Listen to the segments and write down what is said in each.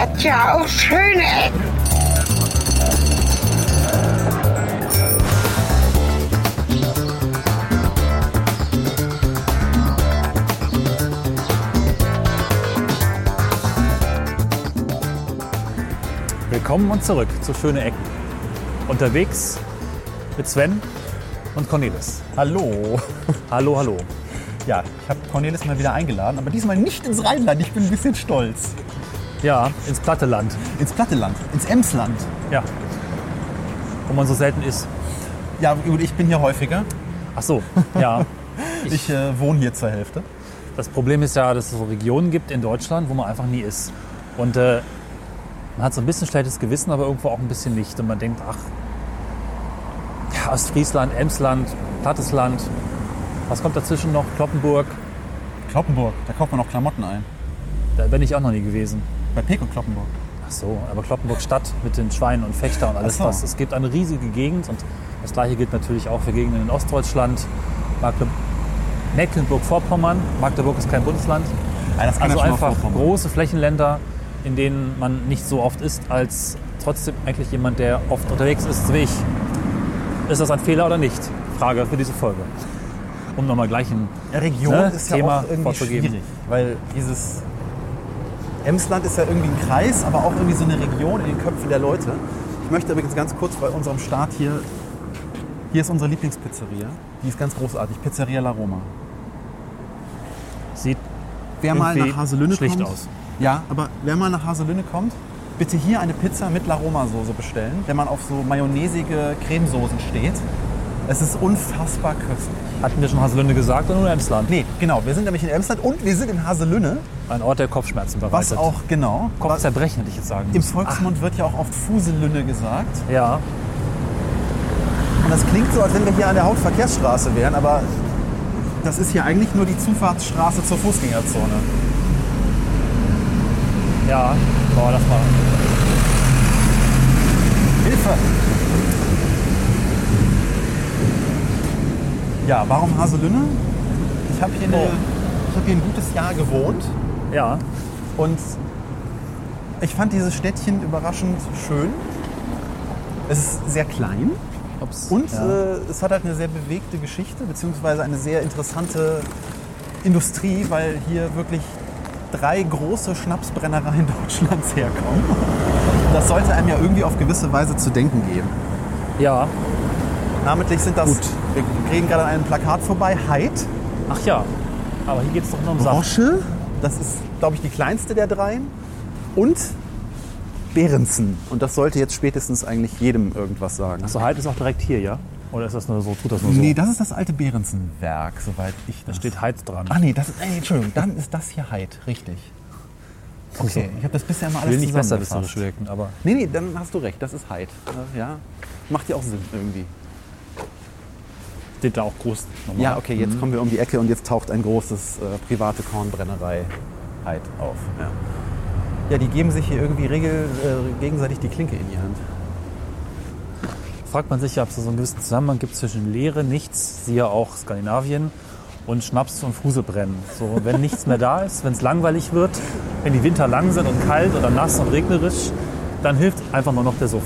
hat ja auch schöne Ecken. Willkommen und zurück zu Schöne Ecken. Unterwegs mit Sven und Cornelis. Hallo. Hallo, hallo. Ja, ich habe Cornelis mal wieder eingeladen, aber diesmal nicht ins Rheinland. Ich bin ein bisschen stolz. Ja, ins platte Land. Ins Platteland, ins Emsland. Ja. Wo man so selten ist. Ja, gut, ich bin hier häufiger. Ach so, ja. Ich äh, wohne hier zur Hälfte. Das Problem ist ja, dass es so Regionen gibt in Deutschland, wo man einfach nie ist. Und äh, man hat so ein bisschen schlechtes Gewissen, aber irgendwo auch ein bisschen nicht. Und man denkt, ach, ja, Ostfriesland, Emsland, Plattes Land. Was kommt dazwischen noch? Kloppenburg. Kloppenburg, da kauft man auch Klamotten ein. Da bin ich auch noch nie gewesen. Bei Peko Kloppenburg. Ach so, aber Kloppenburg Stadt mit den Schweinen und Fechter und alles Ach so. was. Es gibt eine riesige Gegend und das gleiche gilt natürlich auch für Gegenden in Ostdeutschland. Mecklenburg-Vorpommern. Magdeburg ist kein Bundesland. Ja, das Also ja mal einfach große Flächenländer, in denen man nicht so oft ist, als trotzdem eigentlich jemand, der oft unterwegs ist, wie ich. Ist das ein Fehler oder nicht? Frage für diese Folge. Um nochmal gleich ein Region ne, ist ja Thema auch irgendwie vorzugeben. schwierig, weil dieses Emsland ist ja irgendwie ein Kreis, aber auch irgendwie so eine Region in den Köpfen der Leute. Ich möchte übrigens ganz kurz bei unserem Start hier, hier ist unsere Lieblingspizzeria. Die ist ganz großartig, Pizzeria La Roma. Sieht Wer mal nach Haselünne schlicht kommt, aus. Ja, aber wer mal nach Haselünne kommt, bitte hier eine Pizza mit La Roma Soße bestellen, wenn man auf so mayonnaisige Cremesoßen steht. Es ist unfassbar köstlich. Hatten wir schon Haselünde gesagt oder nur Emsland? Nee, genau, wir sind nämlich in Emsland und wir sind in Haselünne, Ein Ort der Kopfschmerzen was bereitet. auch genau Kopfzerbrechen hätte ich jetzt sagen Im müssen. Volksmund wird ja auch oft Fuselünne gesagt. Ja, Und das klingt so, als wenn wir hier an der Hauptverkehrsstraße wären, aber das ist hier eigentlich nur die Zufahrtsstraße zur Fußgängerzone. ja. Boah, das mal. Hilfe! Ja, warum Haselünne? Ich habe hier, eine- Oh. ich hab hier ein gutes Jahr gewohnt Ja, und ich fand dieses Städtchen überraschend schön. Es ist sehr klein. Ups. Und ja. äh, es hat halt eine sehr bewegte Geschichte, beziehungsweise eine sehr interessante Industrie, weil hier wirklich drei große Schnapsbrennereien Deutschlands herkommen. Das sollte einem ja irgendwie auf gewisse Weise zu denken geben. ja. Namentlich sind das, Gut. Wir kriegen gerade an einem Plakat vorbei, Heid, Ach ja. Aber hier geht es doch nur um Saft. Brosche, das ist, glaube ich, die kleinste der dreien, und Behrensen. Und das sollte jetzt spätestens eigentlich jedem irgendwas sagen. So Heid ist auch direkt hier, ja? Oder ist das nur so, tut das nur so? Nee, das ist das alte Behrensenwerk, soweit ich da das steht Heid dran. Ach nee, das ist, ey, Entschuldigung, dann ist das hier Heid, richtig. Okay, ich habe das bisher immer Ich alles will nicht besserwisserisch wirken, aber Nee, nee, dann hast du recht, das ist Heid. Ja, macht ja auch Sinn irgendwie. Steht da auch groß. nochmal. Ja, okay, jetzt kommen wir um die Ecke und jetzt taucht ein großes äh, private Kornbrennerei Heid auf. Ja. ja, die geben sich hier irgendwie regel, äh, gegenseitig die Klinke in die Hand. Fragt man sich ja, ob es so einen gewissen Zusammenhang gibt zwischen Leere, Nichts, siehe auch Skandinavien, und Schnaps und Fuselbrennen. So, wenn nichts mehr da ist, wenn es langweilig wird, wenn die Winter lang sind und kalt oder nass und regnerisch, dann hilft einfach nur noch der Suff.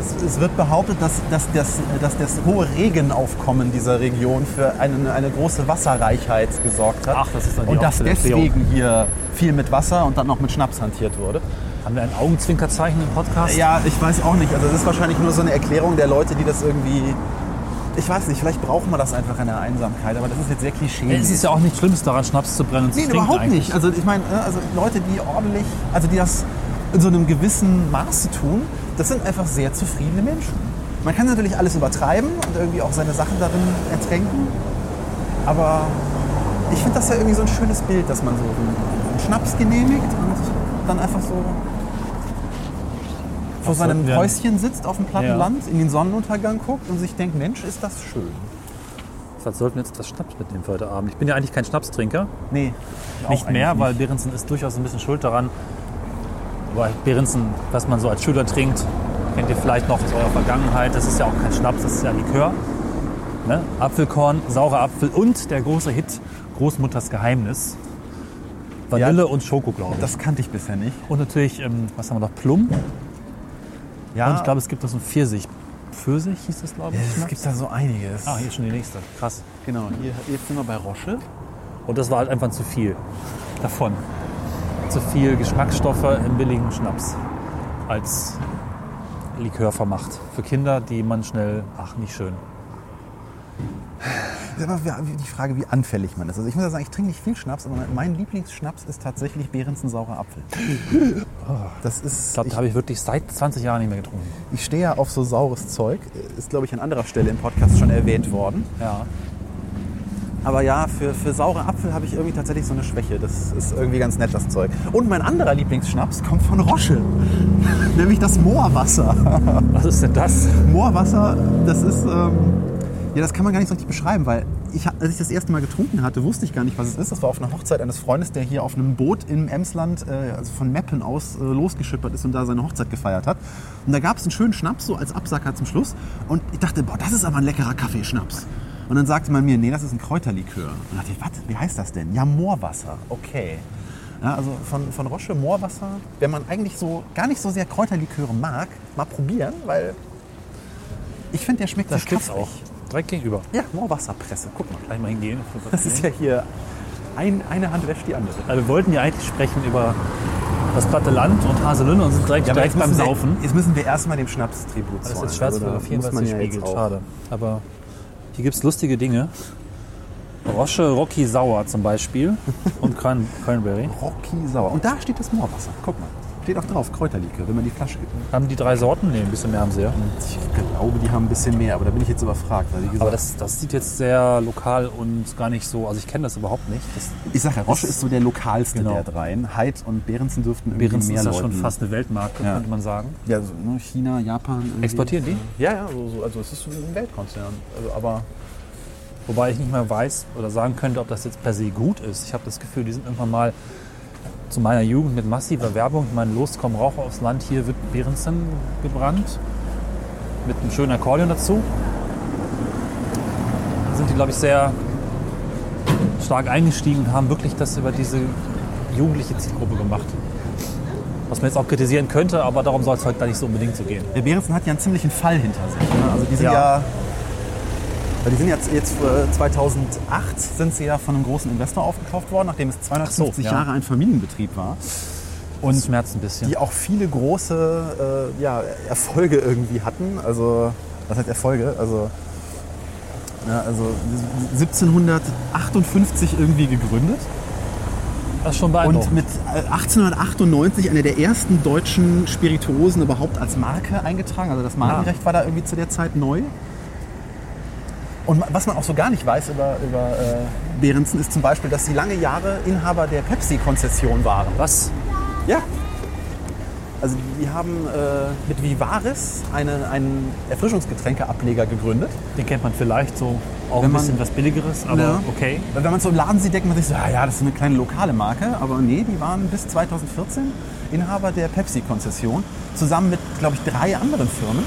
Es, es wird behauptet, dass, dass, das, dass das hohe Regenaufkommen dieser Region für eine, eine große Wasserreichheit gesorgt hat. Ach, das ist dann die Und dass deswegen hier viel mit Wasser und dann noch mit Schnaps hantiert wurde. Haben wir ein Augenzwinkerzeichen im Podcast? Ja, ich weiß auch nicht. Also das ist wahrscheinlich nur so eine Erklärung der Leute, die das irgendwie... Ich weiß nicht, vielleicht braucht man das einfach in der Einsamkeit, aber das ist jetzt sehr klischee. Es ist ja auch nichts Schlimmes daran, Schnaps zu brennen und zu Nee, überhaupt eigentlich. nicht. Also ich meine, äh, also Leute, die ordentlich, also die das in so einem gewissen Maße tun, das sind einfach sehr zufriedene Menschen. Man kann natürlich alles übertreiben und irgendwie auch seine Sachen darin ertränken, aber ich finde das ja irgendwie so ein schönes Bild, dass man so einen Schnaps genehmigt und dann einfach so vor seinem wir- Häuschen sitzt auf dem platten Ja. Land, in den Sonnenuntergang guckt und sich denkt, Mensch, ist das schön. Was sollten wir jetzt das Schnaps mitnehmen für heute Abend? Ich bin ja eigentlich kein Schnapstrinker. Nee, Nicht mehr, weil Behrensen ist durchaus ein bisschen schuld daran. Aber Behrensen, was man so als Schüler trinkt, kennt ihr vielleicht noch aus eurer Vergangenheit. Das ist ja auch kein Schnaps, das ist ja Likör. Ne? Apfelkorn, saurer Apfel und der große Hit Großmutters Geheimnis. Vanille und Schoko, glaube ich. Das kannte ich bisher nicht. und natürlich, ähm, was haben wir noch? Plum. Ja, Und ich glaube, es gibt noch so ein Pfirsich. Pfirsich hieß das, glaube ich. es Schnaps? gibt da so einiges. Ah, hier ist schon die nächste. Krass. Genau, hier, jetzt sind wir bei Roche. Und das war halt einfach zu viel davon. Zu viel Geschmacksstoffe im billigen Schnaps als Likör vermacht. Für Kinder, die man schnell, ach, nicht schön. Ist aber wie- die Frage, wie anfällig man ist. Also ich muss ja sagen, ich trinke nicht viel Schnaps, aber mein Lieblingsschnaps ist tatsächlich Behrensen saurer Apfel. Das ist, Ich glaube, da habe ich wirklich seit 20 Jahren nicht mehr getrunken. ich stehe ja auf so saures Zeug. Ist, glaube ich, an anderer Stelle im Podcast schon erwähnt worden. Ja. Aber ja, für, für saure Apfel habe ich irgendwie tatsächlich so eine Schwäche. Das ist irgendwie ganz nett, das Zeug. Und mein anderer Lieblingsschnaps kommt von Roche. Nämlich das Moorwasser. Was ist denn das? Moorwasser, das ist. Ähm, ja, das kann man gar nicht so richtig beschreiben, weil ich, als ich das erste Mal getrunken hatte, wusste ich gar nicht, was es ist. Das war auf einer Hochzeit eines Freundes, der hier auf einem Boot im Emsland, äh, also von Meppen aus, äh, losgeschippert ist und da seine Hochzeit gefeiert hat. Und da gab es einen schönen Schnaps, so als Absacker zum Schluss. Und ich dachte, boah, das ist aber ein leckerer Kaffeeschnaps. Und dann sagte man mir, nee, das ist ein Kräuterlikör. Und dann dachte ich, was, wie heißt das denn? Ja, Moorwasser. Okay. Ja, also von, von Roche Moorwasser, wenn man eigentlich so gar nicht so sehr Kräuterliköre mag, mal probieren, weil ich finde, der schmeckt Das sehr gibt's auch. Direkt gegenüber. Ja, Moorwasserpresse. Guck mal. Gleich mal hingehen. Das ist ja hier, ein, eine Hand wäscht die andere. Also wir wollten ja eigentlich sprechen über das platte Land und Haselünne und sind direkt, aber direkt jetzt beim Saufen. Jetzt müssen wir erstmal dem Schnaps Tribut Das ist jetzt schwer zu Also fotografieren, es ja auch- Schade. Aber hier gibt es lustige Dinge. Roche Rocky Sauer zum Beispiel und Cran Cranberry. Rocky Sauer. Und da steht das Moorwasser. Guck mal. Steht auch drauf, Kräuterlikör, wenn man die Flasche gibt. Haben die drei Sorten? Nee, ein bisschen mehr haben sie ja. Ich glaube, die haben ein bisschen mehr, aber da bin ich jetzt überfragt. Gesagt, Aber das, das sieht jetzt sehr lokal und gar nicht so, also ich kenne das überhaupt nicht. Das ich sage ja, Roche ist so der lokalste Genau. der dreien. Heid und Behrensen dürften irgendwie Behrens mehr ist ja schon fast eine Weltmarke, Ja. könnte man sagen. Ja, so, ne, China, Japan. irgendwie. Exportieren die? Ja, ja, so, so, also es ist so ein Weltkonzern. Also, aber Wobei ich nicht mehr weiß oder sagen könnte, ob das jetzt per se gut ist. Ich habe das Gefühl, die sind irgendwann mal zu meiner Jugend mit massiver Werbung, ich meine, los, komm, Raucher aufs Land, hier wird Behrensen gebrannt. Mit einem schönen Akkordeon dazu. Da sind die, glaube ich, sehr stark eingestiegen und haben wirklich das über diese jugendliche Zielgruppe gemacht. Was man jetzt auch kritisieren könnte, aber darum soll es heute gar nicht so unbedingt so gehen. Der Behrensen hat ja einen ziemlichen Fall hinter sich. Ne? Also die sind Ja. ja, weil die sind jetzt, jetzt äh, 2008 sind sie ja von einem großen Investor aufgekauft worden, nachdem es 250 ja. Jahre ein Familienbetrieb war. Und schmerzt ein bisschen. Die auch viele große äh, ja, Erfolge irgendwie hatten. Also, was heißt Erfolge? Also, ja, also 1758 irgendwie gegründet. Das ist schon Und beeindruckend. mit äh, 1898 eine der ersten deutschen Spirituosen überhaupt als Marke eingetragen. Also das Markenrecht war da irgendwie zu der Zeit neu. Und was man auch so gar nicht weiß über, über äh, Behrensen ist zum Beispiel, dass sie lange Jahre Inhaber der Pepsi-Konzession waren. Was? Ja. Also die haben äh, mit Vivaris eine, einen Erfrischungsgetränkeableger gegründet. Den kennt man vielleicht so auch Wenn ein man- bisschen was Billigeres, aber Ja. okay. Weil wenn man so im Laden sieht, denkt man sich so, ja, das ist eine kleine lokale Marke. Aber nee, die waren bis 2014 Inhaber der Pepsi-Konzession. Zusammen mit, glaube ich, drei anderen Firmen.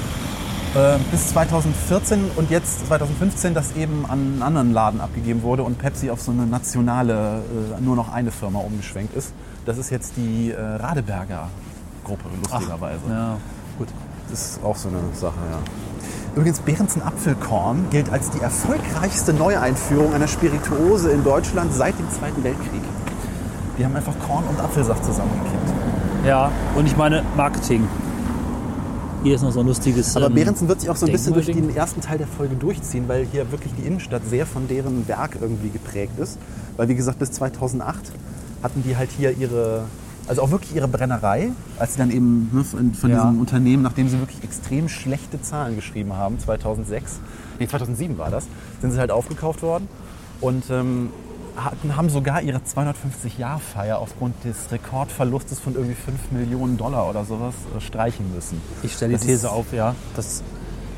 Äh, bis 2014 und jetzt 2015 das eben an einen anderen Laden abgegeben wurde und Pepsi auf so eine nationale, äh, nur noch eine Firma umgeschwenkt ist. Das ist jetzt die äh, Radeberger Gruppe, lustigerweise. Ja, gut. Das ist auch so eine Sache, ja. Übrigens, Behrensen Apfelkorn gilt als die erfolgreichste Neueinführung einer Spirituose in Deutschland seit dem Zweiten Weltkrieg. Die haben einfach Korn und Apfelsaft zusammengekippt. Ja, und ich meine Marketing. Hier ist noch so ein lustiges. Aber ähm, Behrensen wird sich auch so ein bisschen durch den ersten Teil der Folge durchziehen, weil hier wirklich die Innenstadt sehr von deren Werk irgendwie geprägt ist. Weil wie gesagt, bis 2008 hatten die halt hier ihre, also auch wirklich ihre Brennerei, als sie dann eben ne, von, von Ja. diesem Unternehmen, nachdem sie wirklich extrem schlechte Zahlen geschrieben haben, 2006, nee 2007 war das, sind sie halt aufgekauft worden und ähm, hatten, haben sogar ihre 250-Jahr-Feier aufgrund des Rekordverlustes von irgendwie 5 Millionen Dollar oder sowas äh, streichen müssen. Ich stelle die These auf, ja. Das,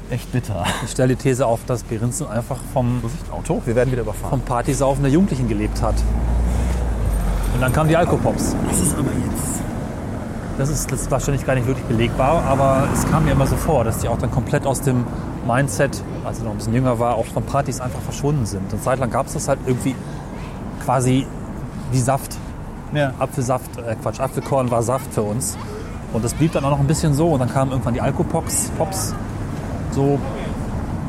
Echt bitter. ich stelle die These auf, dass Behrensen einfach vom, Vorsicht, Auto, wir werden wieder überfahren. vom Partysaufen der Jugendlichen gelebt hat. Und dann kamen die Alkopops. Das ist aber jetzt. Das ist, das ist wahrscheinlich gar nicht wirklich belegbar, aber es kam mir immer so vor, dass die auch dann komplett aus dem Mindset, als ich noch ein bisschen jünger war, auch von Partys einfach verschwunden sind. Eine Zeit lang gab es das halt irgendwie quasi wie Saft. Ja. Apfelsaft, äh, Quatsch, Apfelkorn war Saft für uns. Und das blieb dann auch noch ein bisschen so. Und dann kamen irgendwann die Alkopops, Pops, so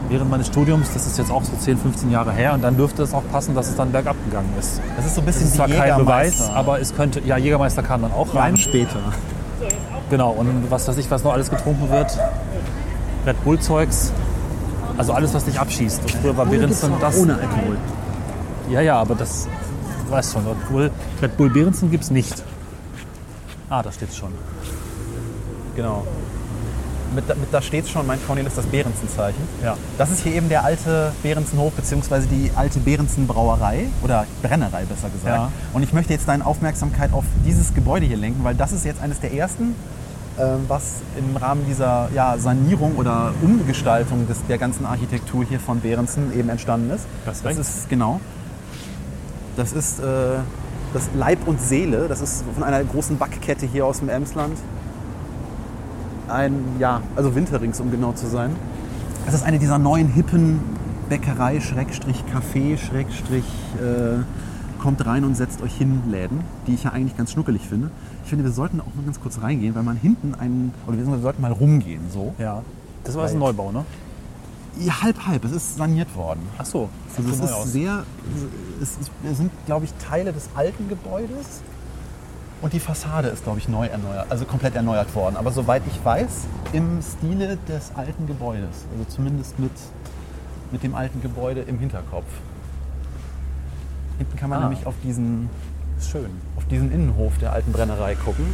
während meines Studiums. Das ist jetzt auch so 10, 15 Jahre her. Und dann dürfte es auch passen, dass es dann bergab gegangen ist. Das ist so ein Das bisschen ist zwar kein Beweis, aber es könnte, ja, Jägermeister kam dann auch rein. Jahre später. Genau, und was weiß ich, was noch alles getrunken wird. Red Bull Zeugs. Also alles, was dich abschießt. Und früher war Behrensen das. Ohne Alkohol. Ja, ja, aber das, du weißt schon, Red Bull, Red Bull Behrensen gibt es nicht. Ah, da steht schon. Genau. Mit, mit, da steht schon, mein Cornelis, das Behrensen-Zeichen. Ja. Das ist hier eben der alte Behrensenhof, beziehungsweise die alte Behrensen-Brauerei oder Brennerei besser gesagt. Ja. Und ich möchte jetzt deine Aufmerksamkeit auf dieses Gebäude hier lenken, weil das ist jetzt eines der ersten, ähm, was im Rahmen dieser ja, Sanierung oder Umgestaltung des, der ganzen Architektur hier von Behrensen eben entstanden ist. Das das ist genau. Das ist äh, das Leib und Seele. Das ist von einer großen Backkette hier aus dem Emsland ein, ja, also Winterrings, um genau zu sein. Das ist eine dieser neuen hippen Bäckerei, Schrägstrich Café, Schrägstrich äh, kommt rein und setzt euch hin Läden, die ich ja eigentlich ganz schnuckelig finde. Ich finde, wir sollten auch mal ganz kurz reingehen, weil man hinten einen, oder wir sollten mal rumgehen, so. Ja. Das war jetzt ein Neubau, ne? Ja, halb, halb. Es ist saniert worden. Ach so. Also es ist aus. sehr, es, es sind, glaube ich, Teile des alten Gebäudes und die Fassade ist, glaube ich, neu erneuert, also komplett erneuert worden. Aber soweit ich weiß, im Stile des alten Gebäudes. Also zumindest mit, mit dem alten Gebäude im Hinterkopf. Hinten kann man Ah. nämlich auf diesen, Schön. auf diesen Innenhof der alten Brennerei gucken.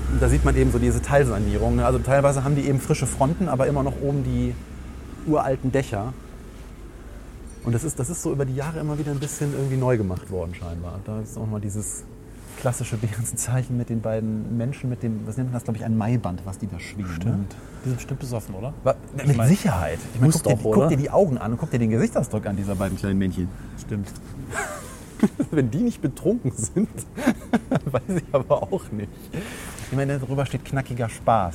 Und da sieht man eben so diese Teilsanierung. ne? Also teilweise haben die eben frische Fronten, aber immer noch oben die uralten Dächer. Und das ist, das ist so über die Jahre immer wieder ein bisschen irgendwie neu gemacht worden scheinbar. Da ist auch mal dieses klassische Behrensenzeichen mit den beiden Menschen, mit dem, was nennt man das, glaube ich, ein Maiband, was die da schwingen. Ne? Stimmt. Die sind bestimmt besoffen, oder? Wa- Mit mein, Sicherheit. Ich muss guck, dir, guck dir die Augen an und guck dir den Gesichtsausdruck an dieser beiden kleinen Männchen. Stimmt. Wenn die nicht betrunken sind, weiß ich aber auch nicht. Ich meine, darüber steht knackiger Spaß.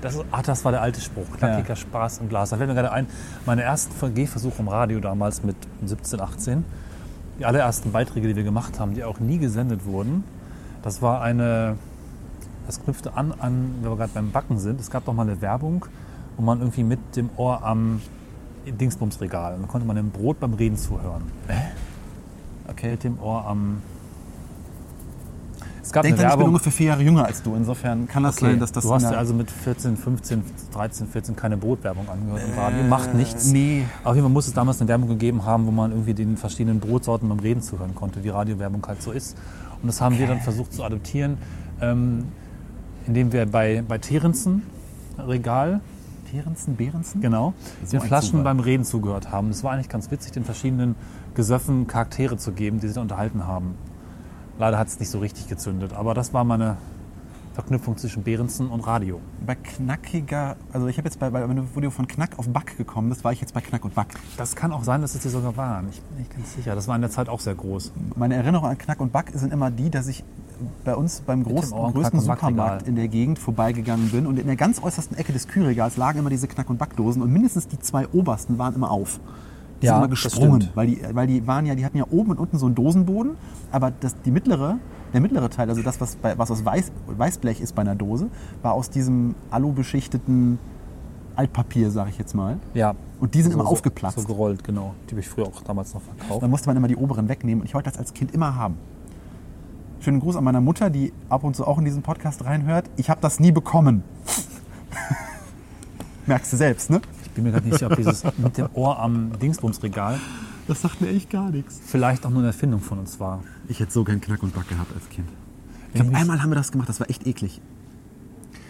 Das, ist, ach, das war der alte Spruch. Knackiger Ja. Spaß im Glas. Da fällt mir gerade ein, meine ersten Gehversuche im Radio damals mit 17, 18, die allerersten Beiträge, die wir gemacht haben, die auch nie gesendet wurden, das war eine, das knüpfte an, an wenn wir gerade beim Backen sind. Es gab doch mal eine Werbung, wo man irgendwie mit dem Ohr am Dingsbumsregal, und dann konnte man dem Brot beim Reden zuhören. Okay. Mit dem Ohr am... Es gab Denk eine ich bin ungefähr vier Jahre jünger als du. Insofern kann das Okay, sein, dass das du hast ja also mit 14, 15, 13, 14 keine Brotwerbung angehört im Radio. Macht nichts. Äh, nee. Auf jeden Fall muss es damals eine Werbung gegeben haben, wo man irgendwie den verschiedenen Brotsorten beim Reden zuhören konnte, wie Radiowerbung halt so ist. Und das haben wir dann versucht zu adaptieren, ähm, indem wir bei, bei Terenzen Regal, Behrensen, Behrensen? genau, So den Flaschen Zufall. beim Reden zugehört haben. Es war eigentlich ganz witzig, den verschiedenen Gesöffen Charaktere zu geben, die sich da unterhalten haben. Leider hat es nicht so richtig gezündet, aber das war meine Verknüpfung zwischen Behrensen und Radio. Bei knackiger, also ich habe jetzt bei, bei, wenn du- wo du von Knack auf Back gekommen bist, war ich jetzt bei Knack und Back. Das kann auch sein, dass es die sogar waren. Ich bin nicht ganz sicher. Das war in der Zeit auch sehr groß. Meine Erinnerungen an Knack und Back sind immer die, dass ich bei uns beim großen, größten. Supermarkt in der Gegend vorbeigegangen bin und in der ganz äußersten Ecke des Kühlregals lagen immer diese Knack- und Backdosen und mindestens die zwei obersten waren immer auf. Die Ja, sind immer gesprungen, weil die, weil die waren ja, die hatten ja oben und unten so einen Dosenboden, aber das, die mittlere, der mittlere Teil, also das, was, bei, was aus Weiß, Weißblech ist bei einer Dose, war aus diesem alubeschichteten Altpapier, sage ich jetzt mal. Ja. Und die sind so, immer aufgeplatzt. So gerollt, genau. Die habe ich früher auch damals noch verkauft. Dann musste man immer die oberen wegnehmen und ich wollte das als Kind immer haben. Schönen Gruß an meiner Mutter, die ab und zu auch in diesen Podcast reinhört. Ich habe das nie bekommen. Merkst du selbst, ne? Ich bin mir gerade nicht sicher, ob dieses mit dem Ohr am Dingsbumsregal Das sagt mir echt gar nichts. vielleicht auch nur eine Erfindung von uns war. Ich hätte so gern Knack und Back gehabt als Kind. Ich glaube, einmal haben wir das gemacht, das war echt eklig.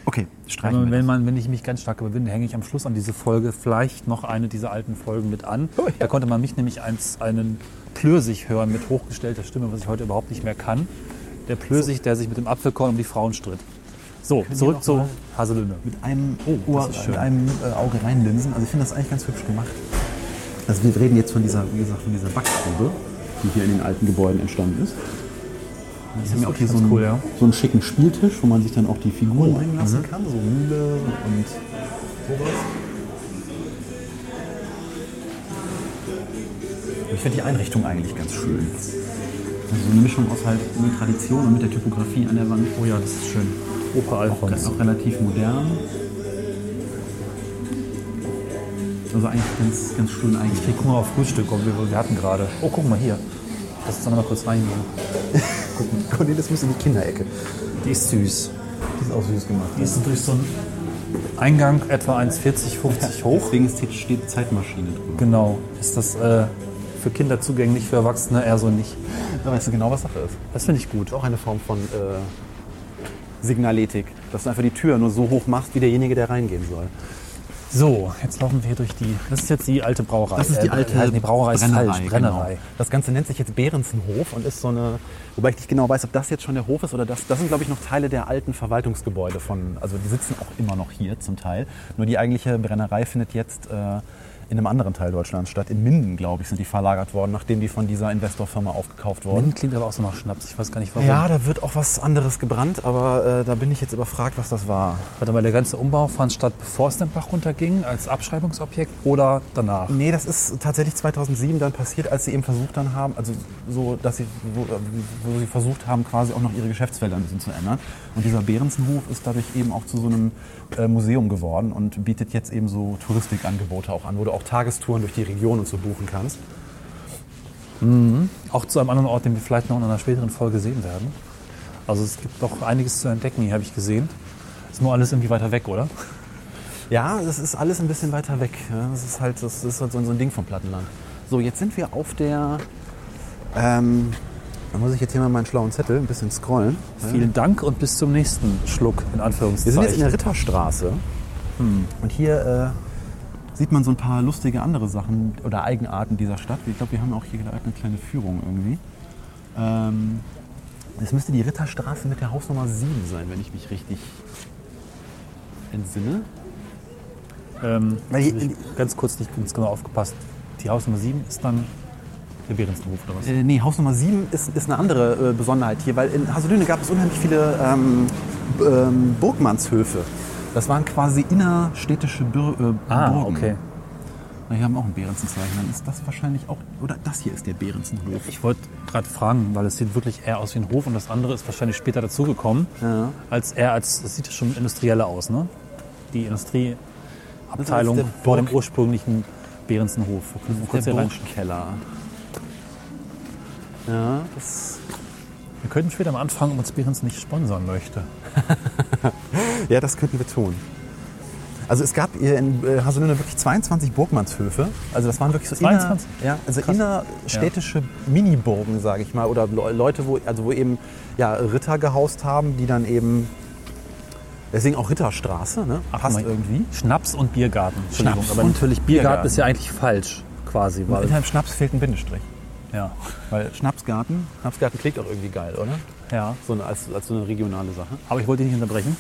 Okay, streichen Also wenn, man, wenn ich mich ganz stark überwinde, hänge ich am Schluss an diese Folge vielleicht noch eine dieser alten Folgen mit an. Oh, ja. Da konnte man mich nämlich eins, einen Plösig hören mit hochgestellter Stimme, was ich heute überhaupt nicht mehr kann. Der Plösig, der sich mit dem Apfelkorn um die Frauen stritt. So, wir zurück zu Haselünne. mit einem Oh, das Ohr, ist mit einem äh, Auge reinlinsen. Also ich finde das eigentlich ganz hübsch gemacht. Also wir reden jetzt von dieser, wie gesagt, von dieser Backstube, die hier in den alten Gebäuden entstanden ist. Wir haben ja auch hier so einen, cool, ja. so einen schicken Spieltisch, wo man sich dann auch die Figuren bringen lassen kann, so Mühle und sowas. Ich finde die Einrichtung eigentlich ganz schön. Also so eine Mischung aus halt mit Tradition und mit der Typografie an der Wand. Oh ja, das ist schön. Opa Auch, Alfons. auch relativ modern. Also eigentlich ganz, ganz schön eigentlich. Ich gucke mal auf Frühstück, ob wir, wir hatten gerade. Oh, guck mal hier. Lass uns da noch mal kurz reingehen. Cornelis muss in die Kinderecke. Die ist süß. Die ist auch süß gemacht. Die ist durch so einen Eingang etwa 1,40, 50 hoch. Deswegen steht, steht Zeitmaschine drüber. Genau. Ist das äh, für Kinder zugänglich, für Erwachsene eher so nicht. Da weißt du genau, was Sache ist. Das finde ich gut. Auch eine Form von äh, Signaletik. Dass du einfach die Tür nur so hoch machst, wie derjenige, der reingehen soll. So, jetzt laufen wir hier durch die. Das ist jetzt die alte Brauerei. Das ist die Äh, alte halt, die Brauerei ist falsch. Brennerei. Genau. Das Ganze nennt sich jetzt Behrensenhof und ist so eine, wobei ich nicht genau weiß, ob das jetzt schon der Hof ist oder das. Das sind, glaube ich, noch Teile der alten Verwaltungsgebäude von, also die sitzen auch immer noch hier zum Teil. Nur die eigentliche Brennerei findet jetzt äh, in einem anderen Teil Deutschlands statt. In Minden, glaube ich, sind die verlagert worden, nachdem die von dieser Investorfirma aufgekauft wurden. Minden klingt aber auch so nach Schnaps. Ich weiß gar nicht warum. Ja, da wird auch was anderes gebrannt, aber äh, da bin ich jetzt überfragt, was das war. Warte mal, der ganze Umbau fand statt, bevor es den Bach runterging, als Abschreibungsobjekt oder danach? Nee, das ist tatsächlich 2007 dann passiert, als sie eben versucht dann haben, also so, dass sie, wo, wo sie versucht haben, quasi auch noch ihre Geschäftsfelder ein bisschen zu ändern. Und dieser Behrensenhof ist dadurch eben auch zu so einem äh, Museum geworden und bietet jetzt eben so Touristikangebote auch an, wo du auch Tagestouren durch die Region und so buchen kannst. Auch zu einem anderen Ort, den wir vielleicht noch in einer späteren Folge sehen werden. Also es gibt doch einiges zu entdecken, hier habe ich gesehen. Ist nur alles irgendwie weiter weg, oder? Ja, das ist alles ein bisschen weiter weg. Das ist halt, das ist halt so ein Ding vom Plattenland. So, jetzt sind wir auf der. Ähm, da muss ich jetzt hier mal meinen schlauen Zettel ein bisschen scrollen. Vielen Dank und bis zum nächsten Schluck, in Wir Anführungszeichen. sind jetzt in der Ritterstraße. Und hier äh, sieht man so ein paar lustige andere Sachen oder Eigenarten dieser Stadt. Ich glaube, wir haben auch hier eine kleine Führung irgendwie. Ähm, das müsste die Ritterstraße mit der Hausnummer 7 sein, wenn ich mich richtig entsinne. ähm, hab ich ganz kurz nicht ganz genau aufgepasst. Die Hausnummer 7 ist dann der Behrensenhof oder was? Äh, nee, Hausnummer 7 ist, ist eine andere äh, Besonderheit hier, weil in Haselüne gab es unheimlich viele ähm, ähm, Burgmannshöfe. Das waren quasi innerstädtische Bir äh, ah, Burgen. okay. Na, hier haben wir auch ein Behrensenzeichen. Dann ist das wahrscheinlich auch, oder das hier ist der Behrensenhof. Ich wollte gerade fragen, weil es sieht wirklich eher aus wie ein Hof und das andere ist wahrscheinlich später dazugekommen, Ja. als eher als, das sieht schon industrieller aus, ne? Die Industrieabteilung Das ist vor dem ursprünglichen können mal kurz der. Burgkeller. Ja, das, Wir könnten später mal anfangen, ob uns Behrens nicht sponsern möchte. ja, das könnten wir tun. Also es gab hier in äh, Haselünne wirklich 22 Burgmannshöfe. Also das waren wirklich so 22? Inner, ja, also Krass. innerstädtische Miniburgen, sage ich mal, oder Le- Leute, wo also wo eben ja, Ritter gehaust haben, die dann eben deswegen auch Ritterstraße, ne? Ach, Passt irgendwie. Schnaps und Biergarten. Schnaps aber und natürlich Biergarten, Biergarten. ist ja eigentlich falsch, quasi. Weil, hinter dem Schnaps fehlt ein Bindestrich. Ja, Weil Schnapsgarten, Schnapsgarten klingt auch irgendwie geil, oder? ja. So eine, als, als so eine regionale Sache. Aber ich wollte dich nicht unterbrechen.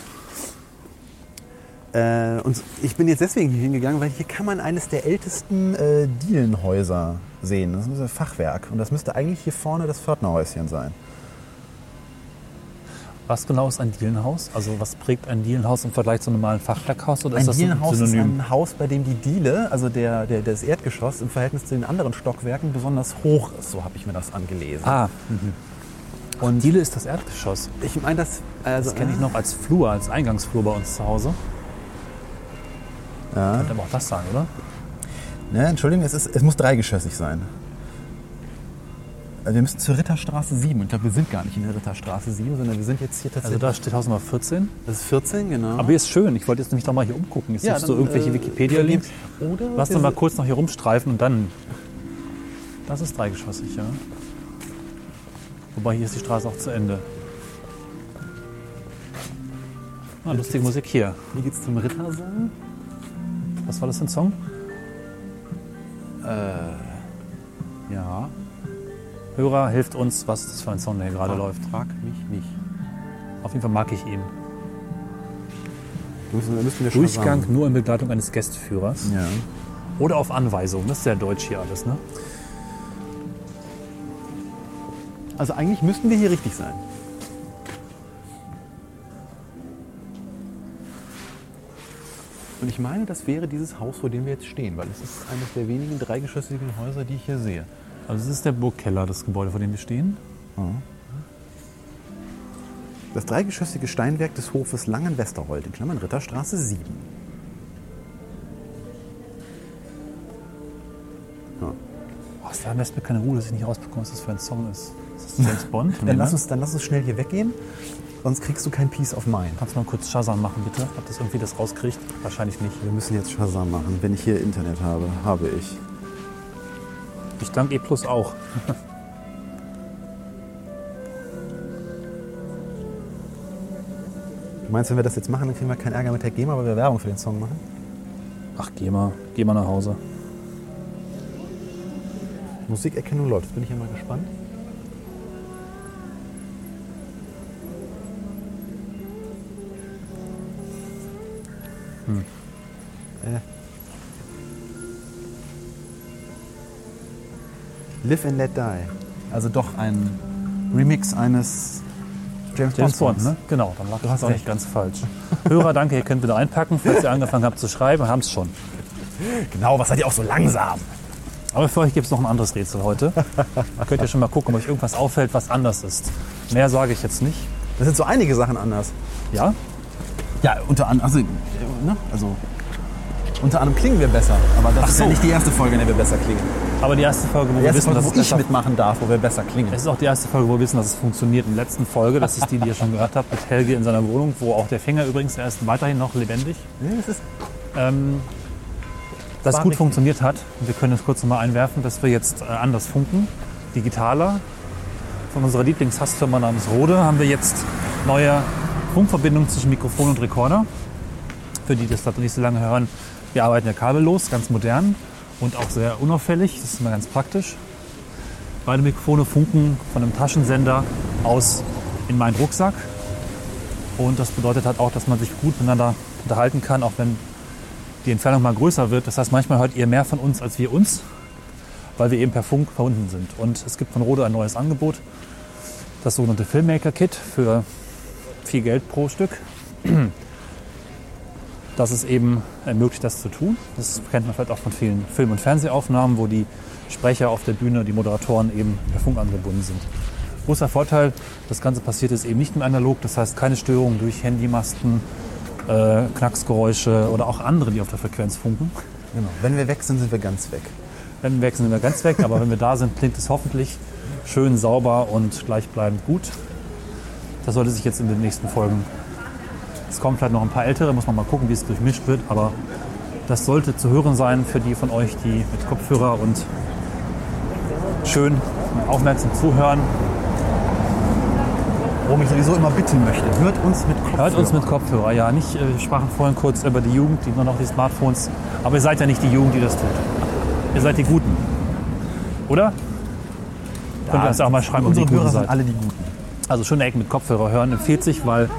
Äh, und ich bin jetzt deswegen hier hingegangen, weil hier kann man eines der ältesten äh, Dielenhäuser sehen. Das ist ein Fachwerk. Und das müsste eigentlich hier vorne das Pförtnerhäuschen sein. Was genau ist ein Dielenhaus? Also was prägt ein Dielenhaus im Vergleich zu einem normalen Fachwerkhaus? Oder Ein ist das Dielenhaus ein ist ein Haus, bei dem die Diele, also der, der, das Erdgeschoss, im Verhältnis zu den anderen Stockwerken besonders hoch ist. So habe ich mir das angelesen. ah, mhm. und Diele ist das Erdgeschoss. Ich meine, das, also, Das kenne ich noch als Flur, als Eingangsflur bei uns zu Hause. Ja. Könnte aber auch das sein, oder? Ne, Entschuldigung, es, ist, es muss dreigeschossig sein. Also wir müssen zur Ritterstraße 7. Ich glaube, wir sind gar nicht in der Ritterstraße 7, sondern wir sind jetzt hier Also tatsächlich. da steht Haus Nummer 14. das ist 14, genau. Aber hier ist schön. Ich wollte jetzt nämlich doch mal hier umgucken. Jetzt Ja, suchst du dann, irgendwelche äh, Wikipedia-Links. Oder Lass doch mal kurz noch hier rumstreifen und dann. Das ist dreigeschossig, ja. Wobei hier ist die Straße auch zu Ende. Ah, lustige Musik hier. Hier geht's zum Rittersaal. Was war das für ein Song? Ja. Hörer, hilft uns, was das für ein Song, der hier gerade läuft. Frag mich nicht. Auf jeden Fall mag ich ihn. Müssen, müssen wir Durchgang sagen. nur in Begleitung eines Gästeführers. Ja. Oder auf Anweisung. Das ist sehr deutsch hier alles, ne? Also eigentlich müssten wir hier richtig sein. Und ich meine, das wäre dieses Haus, vor dem wir jetzt stehen, weil es ist eines der wenigen dreigeschossigen Häuser, die ich hier sehe. Also das ist der Burgkeller, das Gebäude, vor dem wir stehen. Das dreigeschossige Steinwerk des Hofes Langen-Westerhold, in Klammern Ritterstraße 7. Oh, da lässt mir keine Ruhe, dass ich nicht rausbekomme, was das für ein Song ist. Ist das James Bond? Dann ne? lass, uns, dann lass uns schnell hier weggehen, sonst kriegst du kein Peace of Mind. Kannst du mal kurz Shazam machen, bitte? Ob das irgendwie das rauskriegt? Wahrscheinlich nicht. Wir müssen jetzt Shazam machen. Wenn ich hier Internet habe, habe ich. Ich danke E Plus auch. Du meinst, wenn wir das jetzt machen, dann kriegen wir keinen Ärger mit der GEMA, weil wir Werbung für den Song machen? Ach, geh mal, geh mal nach Hause. Musikerkennung läuft. Bin ich ja mal gespannt. Live and Let Die. Also doch ein Remix eines James, James Bond. Ne? Genau, dann lag hast auch nicht ganz falsch. Hörer, danke, ihr könnt wieder einpacken, falls ihr angefangen habt zu schreiben, haben es schon. Genau, was seid ihr auch so langsam? Aber für euch gibt es noch ein anderes Rätsel heute. Da könnt ihr schon mal gucken, ob euch irgendwas auffällt, was anders ist. Mehr sage ich jetzt nicht. Das sind so einige Sachen anders. Ja? Ja, unter anderem, also, ne? also unter anderem klingen wir besser. Aber das Ach ist ja so. nicht die erste Folge, in der wir besser klingen. Aber die erste Folge, wo Die wir wissen, Folge, dass wo es ich mitmachen darf, wo wir besser klingen. Es ist auch die erste Folge, wo wir wissen, dass es funktioniert. In der letzten Folge, das ist die, die ihr schon gehört habt, mit Helge in seiner Wohnung, wo auch der Finger übrigens, er ist weiterhin noch lebendig, das ist ähm, das gut funktioniert hat. Und wir können es kurz nochmal einwerfen, dass wir jetzt äh, anders funken. Digitaler. Von unserer Lieblingshassfirma namens Rode haben wir jetzt neue Funkverbindungen zwischen Mikrofon und Rekorder. Für die, die das da nicht so lange hören, wir arbeiten ja kabellos, ganz modern und auch sehr unauffällig. Das ist immer ganz praktisch. Beide Mikrofone funken von einem Taschensender aus in meinen Rucksack. Und das bedeutet halt auch, dass man sich gut miteinander unterhalten kann, auch wenn die Entfernung mal größer wird. Das heißt, manchmal hört ihr mehr von uns als wir uns, weil wir eben per Funk verbunden sind. Und es gibt von Rode ein neues Angebot, das sogenannte Filmmaker-Kit für viel Geld pro Stück. Das es eben ermöglicht, das zu tun. Das kennt man vielleicht auch von vielen Film- und Fernsehaufnahmen, wo die Sprecher auf der Bühne, die Moderatoren eben per Funk angebunden sind. Großer Vorteil, das Ganze passiert jetzt eben nicht im Analog, das heißt keine Störungen durch Handymasten, äh, Knacksgeräusche oder auch andere, die auf der Frequenz funken. Genau. Wenn wir weg sind, sind wir ganz weg. Wenn wir weg sind, sind wir ganz weg, aber wenn wir da sind, klingt es hoffentlich schön sauber und gleichbleibend gut. Das sollte sich jetzt in den nächsten Folgen. Es kommen vielleicht noch ein paar ältere, muss man mal gucken, wie es durchmischt wird, aber das sollte zu hören sein für die von euch, die mit Kopfhörer und schön und aufmerksam zuhören. Worum ich sowieso immer bitten möchte, hört uns mit Kopfhörer. Hört uns mit Kopfhörer, ja. Nicht, äh, wir sprachen vorhin kurz über die Jugend, die nur noch die Smartphones. Aber ihr seid ja nicht die Jugend, die das tut. Ihr seid die Guten. Oder? Könnt ihr uns auch mal schreiben, ob ihr die Guten Hörer sind seid. alle die Guten. Also schöne Ecken mit Kopfhörer hören empfiehlt sich, weil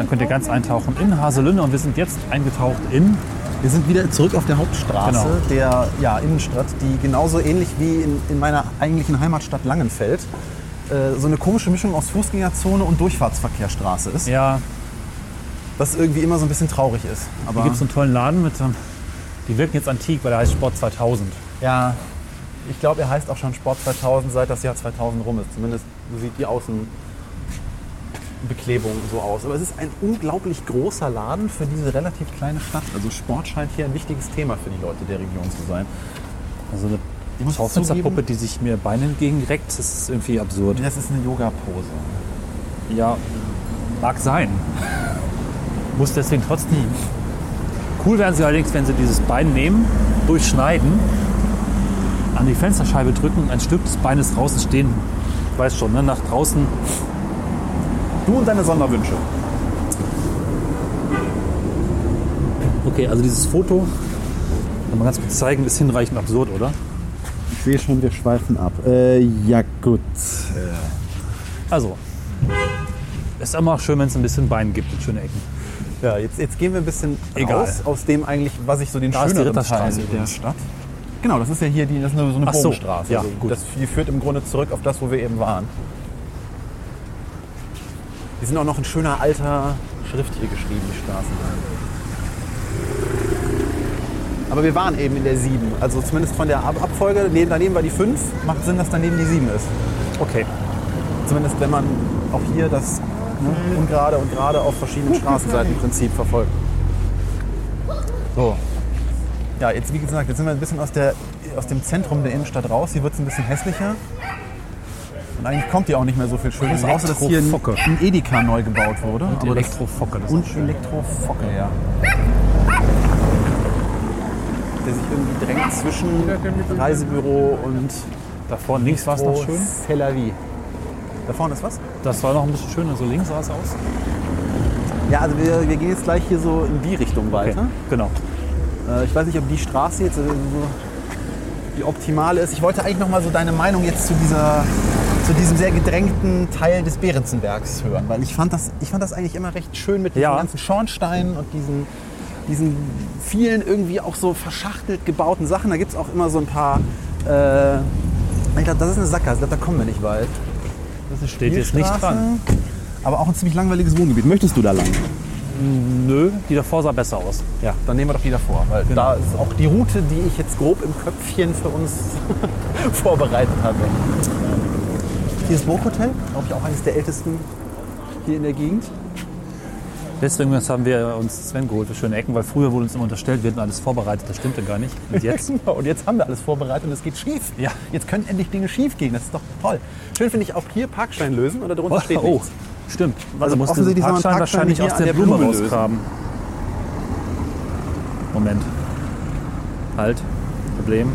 dann könnt ihr ganz eintauchen in Haselünne und wir sind jetzt eingetaucht in Wir sind wieder zurück auf der Hauptstraße Genau. der ja, Innenstadt, die genauso ähnlich wie in, in meiner eigentlichen Heimatstadt Langenfeld äh, so eine komische Mischung aus Fußgängerzone und Durchfahrtsverkehrsstraße ist, ja, was irgendwie immer so ein bisschen traurig ist. hier Aber gibt es einen tollen Laden mit, ähm, die wirken jetzt antik, weil der heißt Sport 2000. ja, ich glaube, er heißt auch schon Sport 2000, seit das Jahr 2000 rum ist. Zumindest so sieht die Außenbeklebung so aus. Aber es ist ein unglaublich großer Laden für diese relativ kleine Stadt. Also Sport scheint hier ein wichtiges Thema für die Leute der Region zu sein. Also eine Schaufensterpuppe, die sich mir Beine entgegenreckt, das ist irgendwie absurd. Das ist eine Yoga-Pose. Ja, mag sein. Muss deswegen trotzdem. Cool wären sie allerdings, wenn sie dieses Bein nehmen, durchschneiden, an die Fensterscheibe drücken, ein Stück des Beines draußen stehen. Ich weiß schon, ne? nach draußen. Du und deine Sonderwünsche. Okay, also dieses Foto, kann man ganz kurz zeigen, ist hinreichend absurd, oder? Ich sehe schon, wir schweifen ab. Äh, ja gut. Also, ist immer schön, wenn es ein bisschen Bein gibt und schöne Ecken. Ja, jetzt, jetzt gehen wir ein bisschen Egal. raus aus dem eigentlich, was ich so den Da schöneren Teil der. Stadt. Genau, das ist ja hier die, das ist so eine Ach so, Bogenstraße. ja, also gut. Das, die führt im Grunde zurück auf das, wo wir eben waren. Die sind auch noch in schöner alter Schrift hier geschrieben, die Straßen. Aber wir waren eben in der 7. Also zumindest von der Ab Abfolge. Neben- Daneben war die 5. Macht Sinn, dass daneben die 7 ist. Okay. Zumindest wenn man auch hier das ne, ungerade und gerade auf verschiedenen Straßenseiten im Prinzip verfolgt. So. Ja, jetzt wie gesagt, jetzt sind wir ein bisschen aus, der, aus dem Zentrum der Innenstadt raus. Hier wird es ein bisschen hässlicher. Und eigentlich kommt hier auch nicht mehr so viel Schönes, außer dass hier ein, Edeka neu gebaut wurde. Das- Elektrofocke. Das und. Elektrofocke, ja. Der sich irgendwie drängt zwischen Reisebüro und Da vorne links war es noch schön. Tel Aviv. Da vorne ist was? Das war noch ein bisschen schöner. So links sah es aus. Ja, also wir, wir gehen jetzt gleich hier so in die Richtung Okay. weiter. Genau. Äh, ich weiß nicht, ob die Straße jetzt äh, so die optimale ist. Ich wollte eigentlich noch mal so deine Meinung jetzt zu dieser zu diesem sehr gedrängten Teil des Behrensenbergs hören, weil ich fand das, ich fand das eigentlich immer recht schön mit diesen Ja. ganzen Schornsteinen und diesen, diesen vielen irgendwie auch so verschachtelt gebauten Sachen. Da gibt es auch immer so ein paar. Äh, ich glaube, das ist eine Sackgasse. Da kommen wir nicht weit. Das ist Steht jetzt nicht dran. Aber auch ein ziemlich langweiliges Wohngebiet. Möchtest du da lang? Nö, die davor sah besser aus. Ja, dann nehmen wir doch die davor, weil da ist auch die Route, die ich jetzt grob im Köpfchen für uns vorbereitet hatte. Hier ist Burghotel, glaube ich auch eines der ältesten hier in der Gegend. Deswegen haben wir uns Sven geholt für schöne Ecken, weil früher wurde uns immer unterstellt, wir hätten alles vorbereitet. Das stimmte gar nicht. Und jetzt? Genau, und jetzt haben wir alles vorbereitet und es geht schief. Ja. Jetzt können endlich Dinge schief gehen, das ist doch toll. Schön finde ich auch hier Parkstein lösen oder darunter steht oh, nichts. stimmt. Also Also musste offensichtlich Parkstein Parksteine wahrscheinlich aus der, der Blume, Blume rausgraben. Moment. Halt. Problem.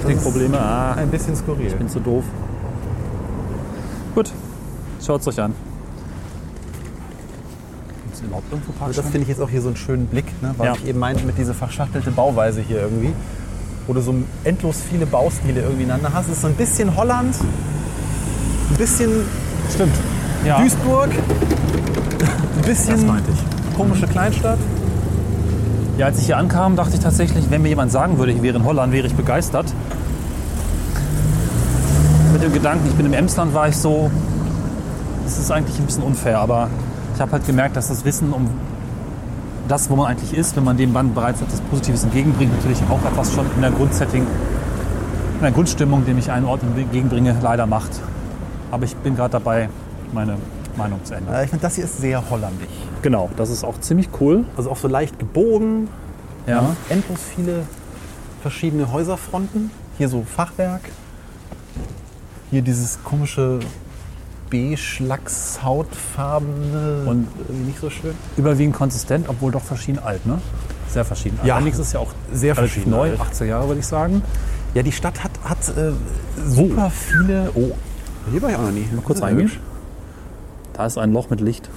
Technikprobleme. Ah, Ein bisschen skurril. bin zu doof. Gut, schaut's euch an. Gibt es überhaupt irgendwo Also Parksteine? das finde ich jetzt auch hier so einen schönen Blick, ne? weil Ja. ich eben meinte mit dieser verschachtelte Bauweise hier irgendwie, wo du so endlos viele Baustile irgendwie ineinander hast. Es ist so ein bisschen Holland, ein bisschen Stimmt. Ja. Duisburg, ein bisschen Das ich. komische Kleinstadt. Ja, als ich hier ankam, dachte ich tatsächlich, wenn mir jemand sagen würde, ich wäre in Holland, wäre ich begeistert. Mit dem Gedanken, ich bin im Emsland, war ich so, das ist eigentlich ein bisschen unfair, aber ich habe halt gemerkt, dass das Wissen um das, wo man eigentlich ist, wenn man dem Band bereits etwas Positives entgegenbringt, natürlich auch etwas schon in der Grundsetting, in der Grundstimmung, dem ich einen Ort entgegenbringe, leider macht. Aber ich bin gerade dabei, meine Meinung zu ändern. Äh, Ich finde, das hier ist sehr holländisch. Genau, das ist auch ziemlich cool. Also auch so leicht gebogen, Ja. endlos viele verschiedene Häuserfronten. Hier so Fachwerk. Hier dieses komische beige-lachshautfarbene Und nicht so schön. überwiegend konsistent, obwohl doch verschieden alt, ne? Sehr verschieden. Ja, Allerdings ist ja auch sehr verschieden neu, alt. 80er Jahre würde ich sagen. Ja, die Stadt hat, hat äh, super viele. Oh, hier war ich auch noch nie. Mal kurz reingehen? Da ist ein Loch mit Licht.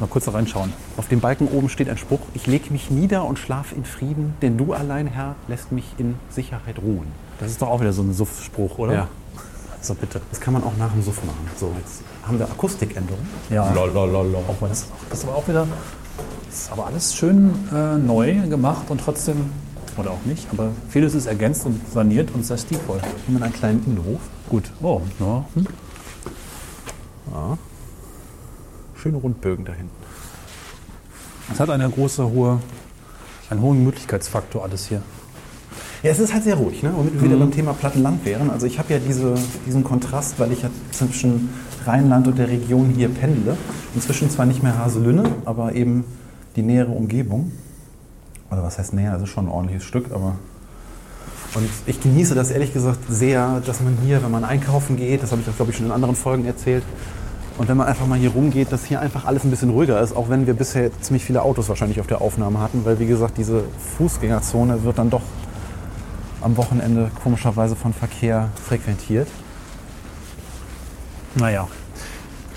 Mal kurz da reinschauen. Auf dem Balken oben steht ein Spruch: Ich leg mich nieder und schlaf in Frieden, denn du allein, Herr, lässt mich in Sicherheit ruhen. Das ist doch auch wieder so ein Suff-Spruch, oder? Ja. So bitte. Das kann man auch nach dem Suff machen. So, jetzt haben wir Akustikänderung. Ja. Auch mal das, das ist aber auch wieder. Das ist aber alles schön äh, neu gemacht und trotzdem, oder auch nicht, aber vieles ist ergänzt und saniert und sehr stilvoll. Haben wir einen kleinen Innenhof. Gut. Oh, ja. Hm. Schöne Rundbögen da hinten. Es hat eine große, hohe, einen hohen Gemütlichkeitsfaktor alles hier. Ja, es ist halt sehr ruhig, ne? womit wir wieder beim Thema Plattenland wären. Also ich habe ja diese, diesen Kontrast, weil ich ja zwischen Rheinland und der Region hier pendle. Inzwischen zwar nicht mehr Haselünne, aber eben die nähere Umgebung. Oder was heißt näher? Also schon ein ordentliches Stück, aber... Und ich genieße das ehrlich gesagt sehr, dass man hier, wenn man einkaufen geht, das habe ich auch, glaube ich, schon in anderen Folgen erzählt, und wenn man einfach mal hier rumgeht, dass hier einfach alles ein bisschen ruhiger ist, auch wenn wir bisher ziemlich viele Autos wahrscheinlich auf der Aufnahme hatten, weil wie gesagt, diese Fußgängerzone wird dann doch am Wochenende komischerweise von Verkehr frequentiert. Naja.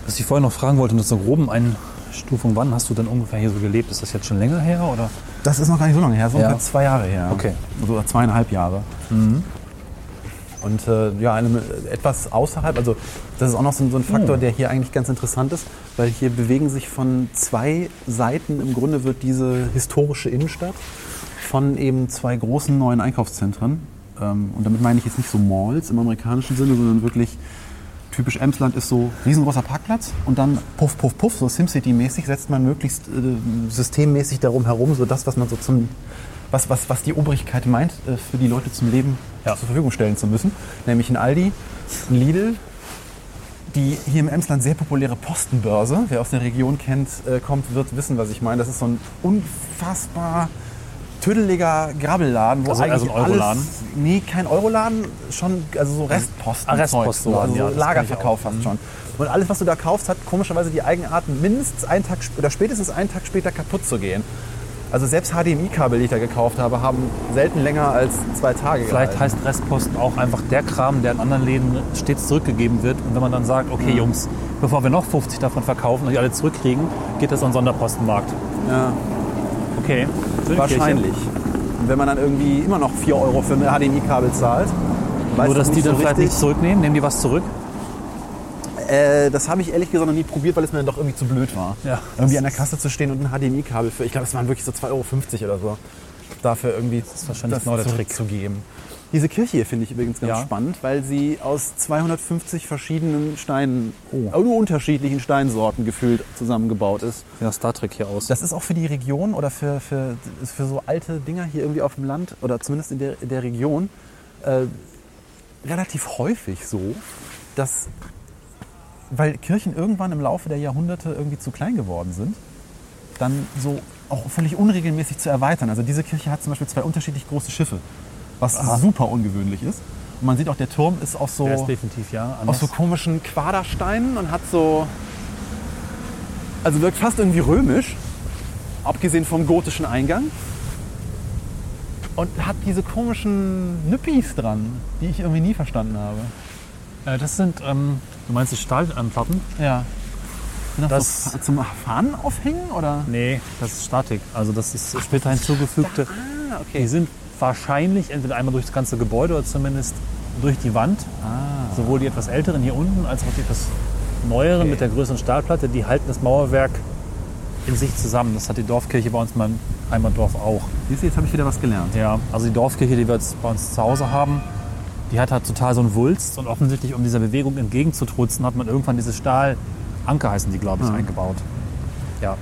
Was ich vorher noch fragen wollte, mit so groben Einstufung, wann hast du denn ungefähr hier so gelebt? Ist das jetzt schon länger her? Oder? Das ist noch gar nicht so lange her, so Ja. ungefähr zwei Jahre her. Okay. So zweieinhalb Jahre. Und äh, ja, eine, etwas außerhalb, also das ist auch noch so, so ein Faktor, der hier eigentlich ganz interessant ist, weil hier bewegen sich von zwei Seiten, im Grunde wird diese historische Innenstadt von eben zwei großen neuen Einkaufszentren, ähm, und damit meine ich jetzt nicht so Malls im amerikanischen Sinne, sondern wirklich typisch Emsland ist so riesengroßer Parkplatz und dann puff, puff, puff, so SimCity-mäßig setzt man möglichst äh, systemmäßig darum herum, so das, was man so zum, was, was, was die Obrigkeit meint, äh, für die Leute zum Leben Ja. zur Verfügung stellen zu müssen. Nämlich ein Aldi, ein Lidl, die hier im Emsland sehr populäre Postenbörse. Wer aus der Region kennt, äh, kommt, wird wissen, was ich meine. Das ist so ein unfassbar tüdeliger Grabbelladen, wo Also eher eigentlich so ein Euroladen? alles... Nee, kein Euroladen, schon also so Restposten. Ah, Restposten, so, also ja, so Lagerverkauf fast schon. Und alles, was du da kaufst, hat komischerweise die Eigenart, mindestens einen Tag oder spätestens einen Tag später kaputt zu gehen. Also selbst HDMI-Kabel, die ich da gekauft habe, haben selten länger als zwei Tage Vielleicht gehalten. heißt Restposten auch einfach der Kram, der in anderen Läden stets zurückgegeben wird. Und wenn man dann sagt, okay Jungs, bevor wir noch 50 davon verkaufen und die alle zurückkriegen, geht das an den Sonderpostenmarkt. Ja. Okay. Wahrscheinlich. Und wenn man dann irgendwie immer noch 4 Euro für ein HDMI-Kabel zahlt, Nur, dass das die nicht dann so vielleicht richtig. nicht zurücknehmen, nehmen die was zurück? Äh, das habe ich ehrlich gesagt noch nie probiert, weil es mir dann doch irgendwie zu blöd war. Ja. Irgendwie an der Kasse zu stehen und ein HDMI-Kabel für, ich glaube, das waren wirklich so 2,50 Euro oder so, dafür irgendwie das ist wahrscheinlich genau der Trick. zu geben. Diese Kirche hier finde ich übrigens ganz Ja. spannend, weil sie aus 250 verschiedenen Steinen, Oh. nur unterschiedlichen Steinsorten gefühlt zusammengebaut ist. Ja, Star Trek hier aus. Das ist auch für die Region oder für, für, für so alte Dinger hier irgendwie auf dem Land oder zumindest in der, in der Region äh, relativ häufig so, dass, weil Kirchen irgendwann im Laufe der Jahrhunderte irgendwie zu klein geworden sind, dann so auch völlig unregelmäßig zu erweitern. Also diese Kirche hat zum Beispiel zwei unterschiedlich große Schiffe, was super ungewöhnlich ist. Und man sieht auch, der Turm ist aus so, ist definitiv, ja. aus so komischen Quadersteinen und hat so. Also wirkt fast irgendwie römisch, abgesehen vom gotischen Eingang. Und hat diese komischen Nüppis dran, die ich irgendwie nie verstanden habe. Äh, das sind, ähm, du meinst die Stahlplatten? Ja. Sind das, Das- so zum Fahnen aufhängen oder? Nee, das ist Statik. Also das ist später hinzugefügte. Ah, Die sind wahrscheinlich entweder einmal durch das ganze Gebäude oder zumindest durch die Wand. Ah. Sowohl die etwas älteren hier unten als auch die etwas neueren mit der größeren Stahlplatte, die halten das Mauerwerk in sich zusammen. Das hat die Dorfkirche bei uns in meinem Heimatdorf auch. Siehst du, jetzt habe ich wieder was gelernt. Ja, also die Dorfkirche, die wir jetzt bei uns zu Hause haben, die hat halt total so einen Wulst und offensichtlich, um dieser Bewegung entgegenzutrutzen, hat man irgendwann diese Stahlanker heißen die, glaube ich, Ah. eingebaut. Ja,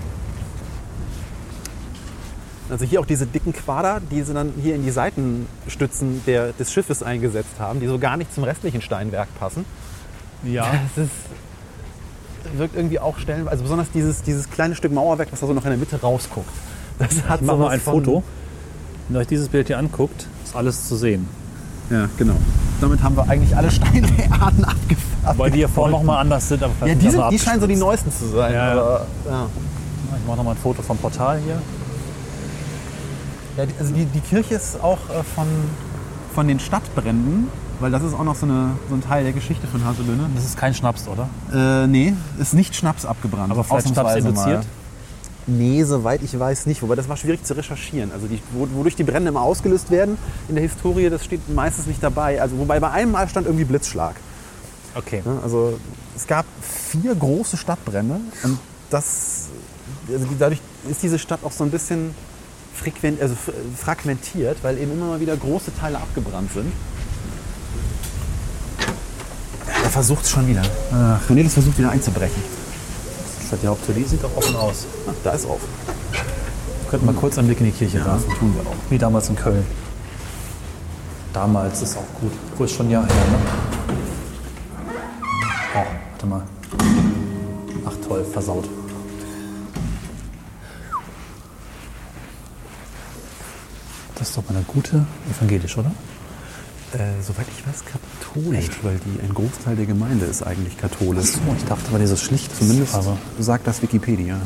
Also hier auch diese dicken Quader, die sie dann hier in die Seitenstützen der, des Schiffes eingesetzt haben, die so gar nicht zum restlichen Steinwerk passen. ja. Das ist, wirkt irgendwie auch stellen, also besonders dieses, dieses kleine Stück Mauerwerk, was da so noch in der Mitte rausguckt. Das hat Ich mache mal ein Foto. Wenn ihr euch dieses Bild hier anguckt, ist alles zu sehen. Ja, genau. Damit haben wir eigentlich alle Steinarten abgefahren. Weil die hier vorne nochmal anders sind, aber Ja, die, sind die scheinen so die neuesten zu sein. Ja, ja. Aber, ja. Ich mache nochmal ein Foto vom Portal hier. Ja, die, also die, die Kirche ist auch äh, von, von den Stadtbränden, weil das ist auch noch so, eine, so ein Teil der Geschichte von Haselünne. Das ist kein Schnaps, oder? Äh, nee, ist nicht Schnaps abgebrannt. Aber vielleicht Schnaps induziert? mal. Nee, soweit ich weiß nicht. Wobei das war schwierig zu recherchieren. Also die, wo- wodurch die Brände immer ausgelöst werden in der Historie, das steht meistens nicht dabei. Also wobei bei einem Mal stand irgendwie Blitzschlag. Okay. Also es gab vier große Stadtbrände und das, also dadurch ist diese Stadt auch so ein bisschen frequent, also fragmentiert, weil eben immer mal wieder große Teile abgebrannt sind. Er versucht es schon wieder. Cornelis versucht wieder einzubrechen. Statt die Haupttür, die sieht doch offen aus. Ah, da ist. Wir könnten mal kurz einen Blick in die Kirche werfen. tun wir auch. Wie damals in Köln. Damals ist auch gut. Wo ist schon ein Jahr her, ne? Oh, warte mal. Ach toll, versaut. Das ist doch mal eine gute evangelisch, oder? Äh, soweit ich weiß, katholisch, weil die, ein Großteil der Gemeinde ist eigentlich katholisch. Oh, ich dachte, weil die so schlicht ist. Zumindest Aber sagt das Wikipedia.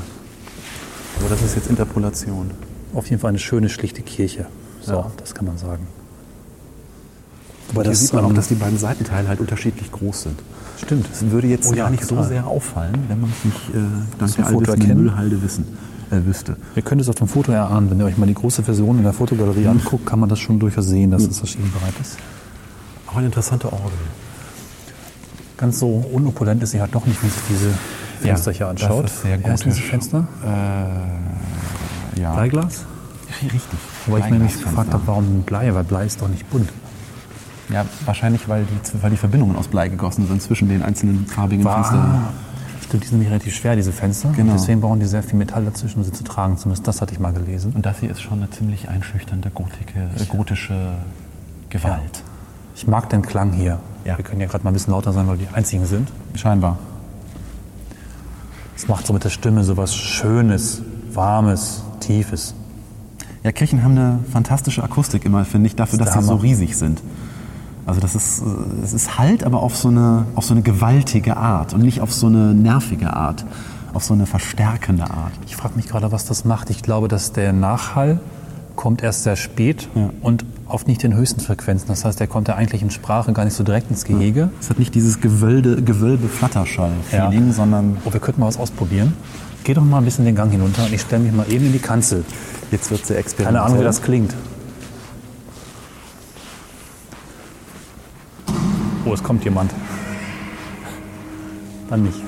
Aber das ist jetzt Interpolation. auf jeden Fall eine schöne, schlichte Kirche. So, Ja. das kann man sagen. Aber Hier das sieht man auch, ähm, dass die beiden Seitenteile halt unterschiedlich groß sind. stimmt. Das würde jetzt Oh ja, gar nicht so total. sehr auffallen, wenn man es nicht äh, dank der allwissenden erkennen? Müllhalde wissen, äh, wüsste. Ihr könnt es auf dem Foto erahnen. Wenn ihr euch mal die große Version in der Fotogalerie anguckt, kann man das schon durchaus sehen, dass es verschiedenbereit ist. Auch eine interessante Orgel. Ganz so unopulent ist sie halt doch nicht, wenn sich diese Fenster hier anschaut. das ist sehr Wie heißen diese. Fenster? Äh, ja. Bleiglas? Richtig. Wobei ich mir nämlich gefragt habe, warum Blei? Weil Blei ist doch nicht bunt. Ja, wahrscheinlich, weil die, weil die Verbindungen aus Blei gegossen sind zwischen den einzelnen farbigen Fenstern. Stimmt, die sind nämlich relativ schwer, diese Fenster. Genau. Deswegen brauchen die sehr viel Metall dazwischen, um sie zu tragen. Zumindest das hatte ich mal gelesen. Und das hier ist schon eine ziemlich einschüchternde gotike, äh, gotische Gewalt. Ich mag den Klang hier. Ja. Wir können ja gerade mal ein bisschen lauter sein, weil wir die einzigen sind. Scheinbar. Es macht so mit der Stimme so was Schönes, Warmes, Tiefes. Ja, Kirchen haben eine fantastische Akustik immer, finde ich, dafür, Das dass sie so riesig sind. Also das ist, es ist Halt, aber auf so, eine, auf so eine gewaltige Art und nicht auf so eine nervige Art, auf so eine verstärkende Art. Ich frage mich gerade, was das macht. Ich glaube, dass der Nachhall kommt erst sehr spät Ja. und auf nicht den höchsten Frequenzen. Das heißt, der kommt ja eigentlich in Sprache gar nicht so direkt ins Gehege. Es hat nicht dieses Gewölbe, Gewölbe-Flatterschall-Feeling, Ja. sondern Oh, wir könnten mal was ausprobieren. Geh doch mal ein bisschen den Gang hinunter und ich stelle mich mal eben in die Kanzel. jetzt wird sie Keine experimentell. Ahnung, wie das klingt. Oh, es kommt jemand. Dann nicht.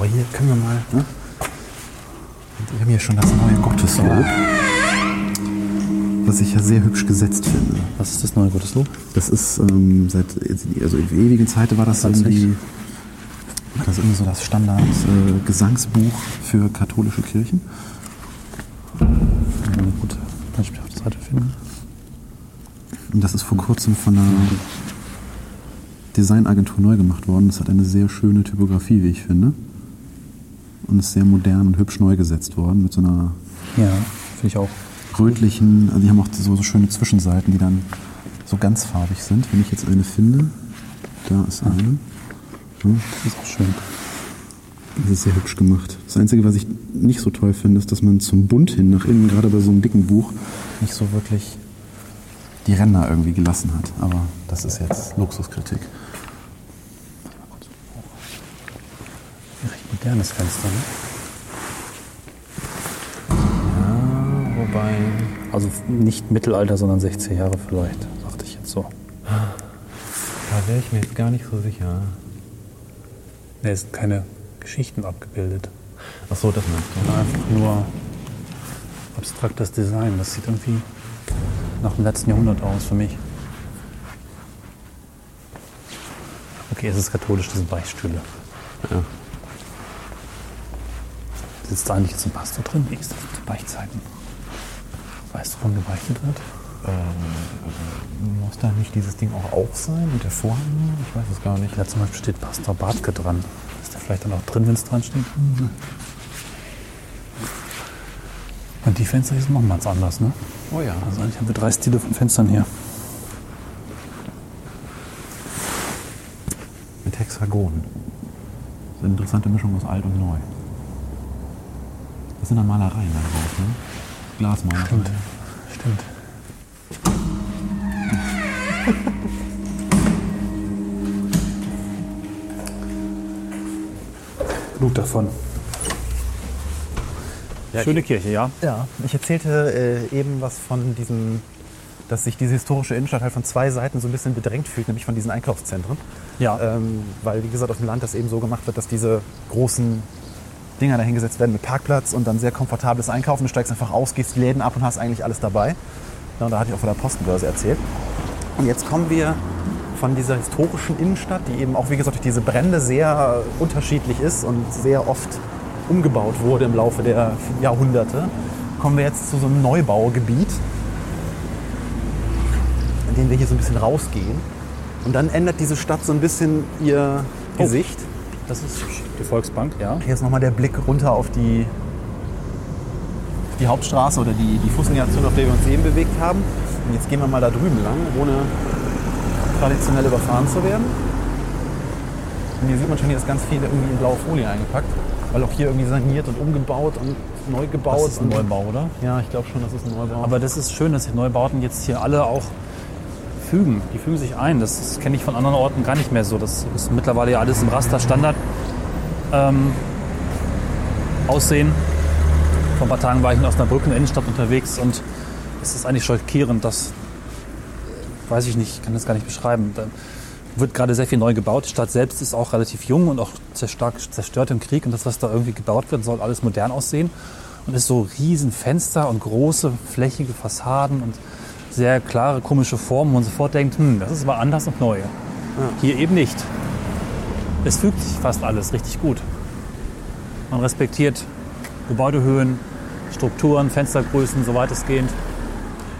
Oh, hier können wir mal. Ne? Wir haben hier schon das neue Gotteslob, was ich ja sehr hübsch gesetzt finde. Was ist das neue Gotteslob? Das ist ähm, seit also in ewigen Zeiten war das Hat's irgendwie war das irgendwie so das Standard äh, Gesangsbuch für katholische Kirchen. Eine gute Beispiel auf der Seite finden. Und das ist vor kurzem von einer Designagentur neu gemacht worden. Das hat eine sehr schöne Typografie, wie ich finde. Und ist sehr modern und hübsch neu gesetzt worden mit so einer Ja, finde ich auch. rötlichen, also die haben auch so, so schöne Zwischenseiten, die dann so ganz farbig sind. Wenn ich jetzt eine finde, da ist eine. Das ist auch schön. Das ist sehr hübsch gemacht. Das Einzige, was ich nicht so toll finde, ist, dass man zum Bund hin nach innen, gerade bei so einem dicken Buch, nicht so wirklich die Ränder irgendwie gelassen hat. Aber das ist jetzt Luxuskritik. Ein recht modernes Fenster, ne? Wobei. Also nicht Mittelalter, sondern 60 Jahre vielleicht, dachte ich jetzt so. Da wäre ich mir jetzt gar nicht so sicher. Ne, es sind keine Geschichten abgebildet. Ach so, das meinst du. Einfach nur abstraktes Design. Das sieht irgendwie nach dem letzten Jahrhundert aus für mich. Okay, es ist katholisch, das sind Beichtstühle. Ja. Sitzt da eigentlich jetzt ein Pastor drin? Wie ist das mit den Beichtzeiten? Weißt du, wann gebeichtet wird? Muss da nicht dieses Ding auch auf sein und der Vorhang? Ich weiß es gar nicht. Da zum Beispiel steht Pastor Bartke dran. Ist der vielleicht dann auch drin, wenn es dran steht? Und die Fenster hier sind nochmals anders, ne? Oh ja. Also eigentlich haben wir drei Stile von Fenstern hier. Mit Hexagon. Das ist eine interessante Mischung aus alt und neu. Das sind dann Malereien da drauf, ne? Glasmalereien. Stimmt. Stimmt. Genug davon. Schöne Kirche, ja. Ja, ich erzählte äh, eben was von diesem, dass sich diese historische Innenstadt halt von zwei Seiten so ein bisschen bedrängt fühlt, nämlich von diesen Einkaufszentren. Ja. Ähm, weil, wie gesagt, auf dem Land das eben so gemacht wird, dass diese großen Dinger da hingesetzt werden mit Parkplatz und dann sehr komfortables Einkaufen. Du steigst einfach aus, gehst die Läden ab und hast eigentlich alles dabei. Ja, da hatte ich auch von der Postenbörse erzählt. Und jetzt kommen wir von dieser historischen Innenstadt, die eben auch, wie gesagt, durch diese Brände sehr unterschiedlich ist und sehr oft umgebaut wurde im Laufe der Jahrhunderte, kommen wir jetzt zu so einem Neubaugebiet, in dem wir hier so ein bisschen rausgehen. Und dann ändert diese Stadt so ein bisschen ihr Gesicht. Das ist die Volksbank, ja. Hier ist nochmal der Blick runter auf die, die Hauptstraße oder die, die Fußgängerzone, auf der wir uns eben bewegt haben. Und jetzt gehen wir mal da drüben lang, ohne traditionell überfahren zu werden. Und hier sieht man schon, hier ist ganz viel irgendwie in blaue Folie eingepackt, weil auch hier irgendwie saniert und umgebaut und neu gebaut. Das ist ein Neubau, oder? Ja, ich glaube schon, das ist ein Neubau. Aber das ist schön, dass die Neubauten jetzt hier alle auch fügen. Die fügen sich ein. Das, das kenne ich von anderen Orten gar nicht mehr so. Das ist mittlerweile ja alles im Raster-Standard ähm, aussehen. Vor ein paar Tagen war ich in Osnabrück in der Innenstadt unterwegs und es ist eigentlich schockierend, dass, weiß ich nicht, ich kann das gar nicht beschreiben. Da wird gerade sehr viel neu gebaut. Die Stadt selbst ist auch relativ jung und auch sehr stark zerstört im Krieg. Und das, was da irgendwie gebaut wird, soll alles modern aussehen. Und ist so riesen Fenster und große, flächige Fassaden und sehr klare, komische Formen. wo man sofort denkt, hm, das ist aber anders und neu. Hier eben nicht. Es fügt sich fast alles richtig gut. Man respektiert Gebäudehöhen, Strukturen, Fenstergrößen, so weitestgehend.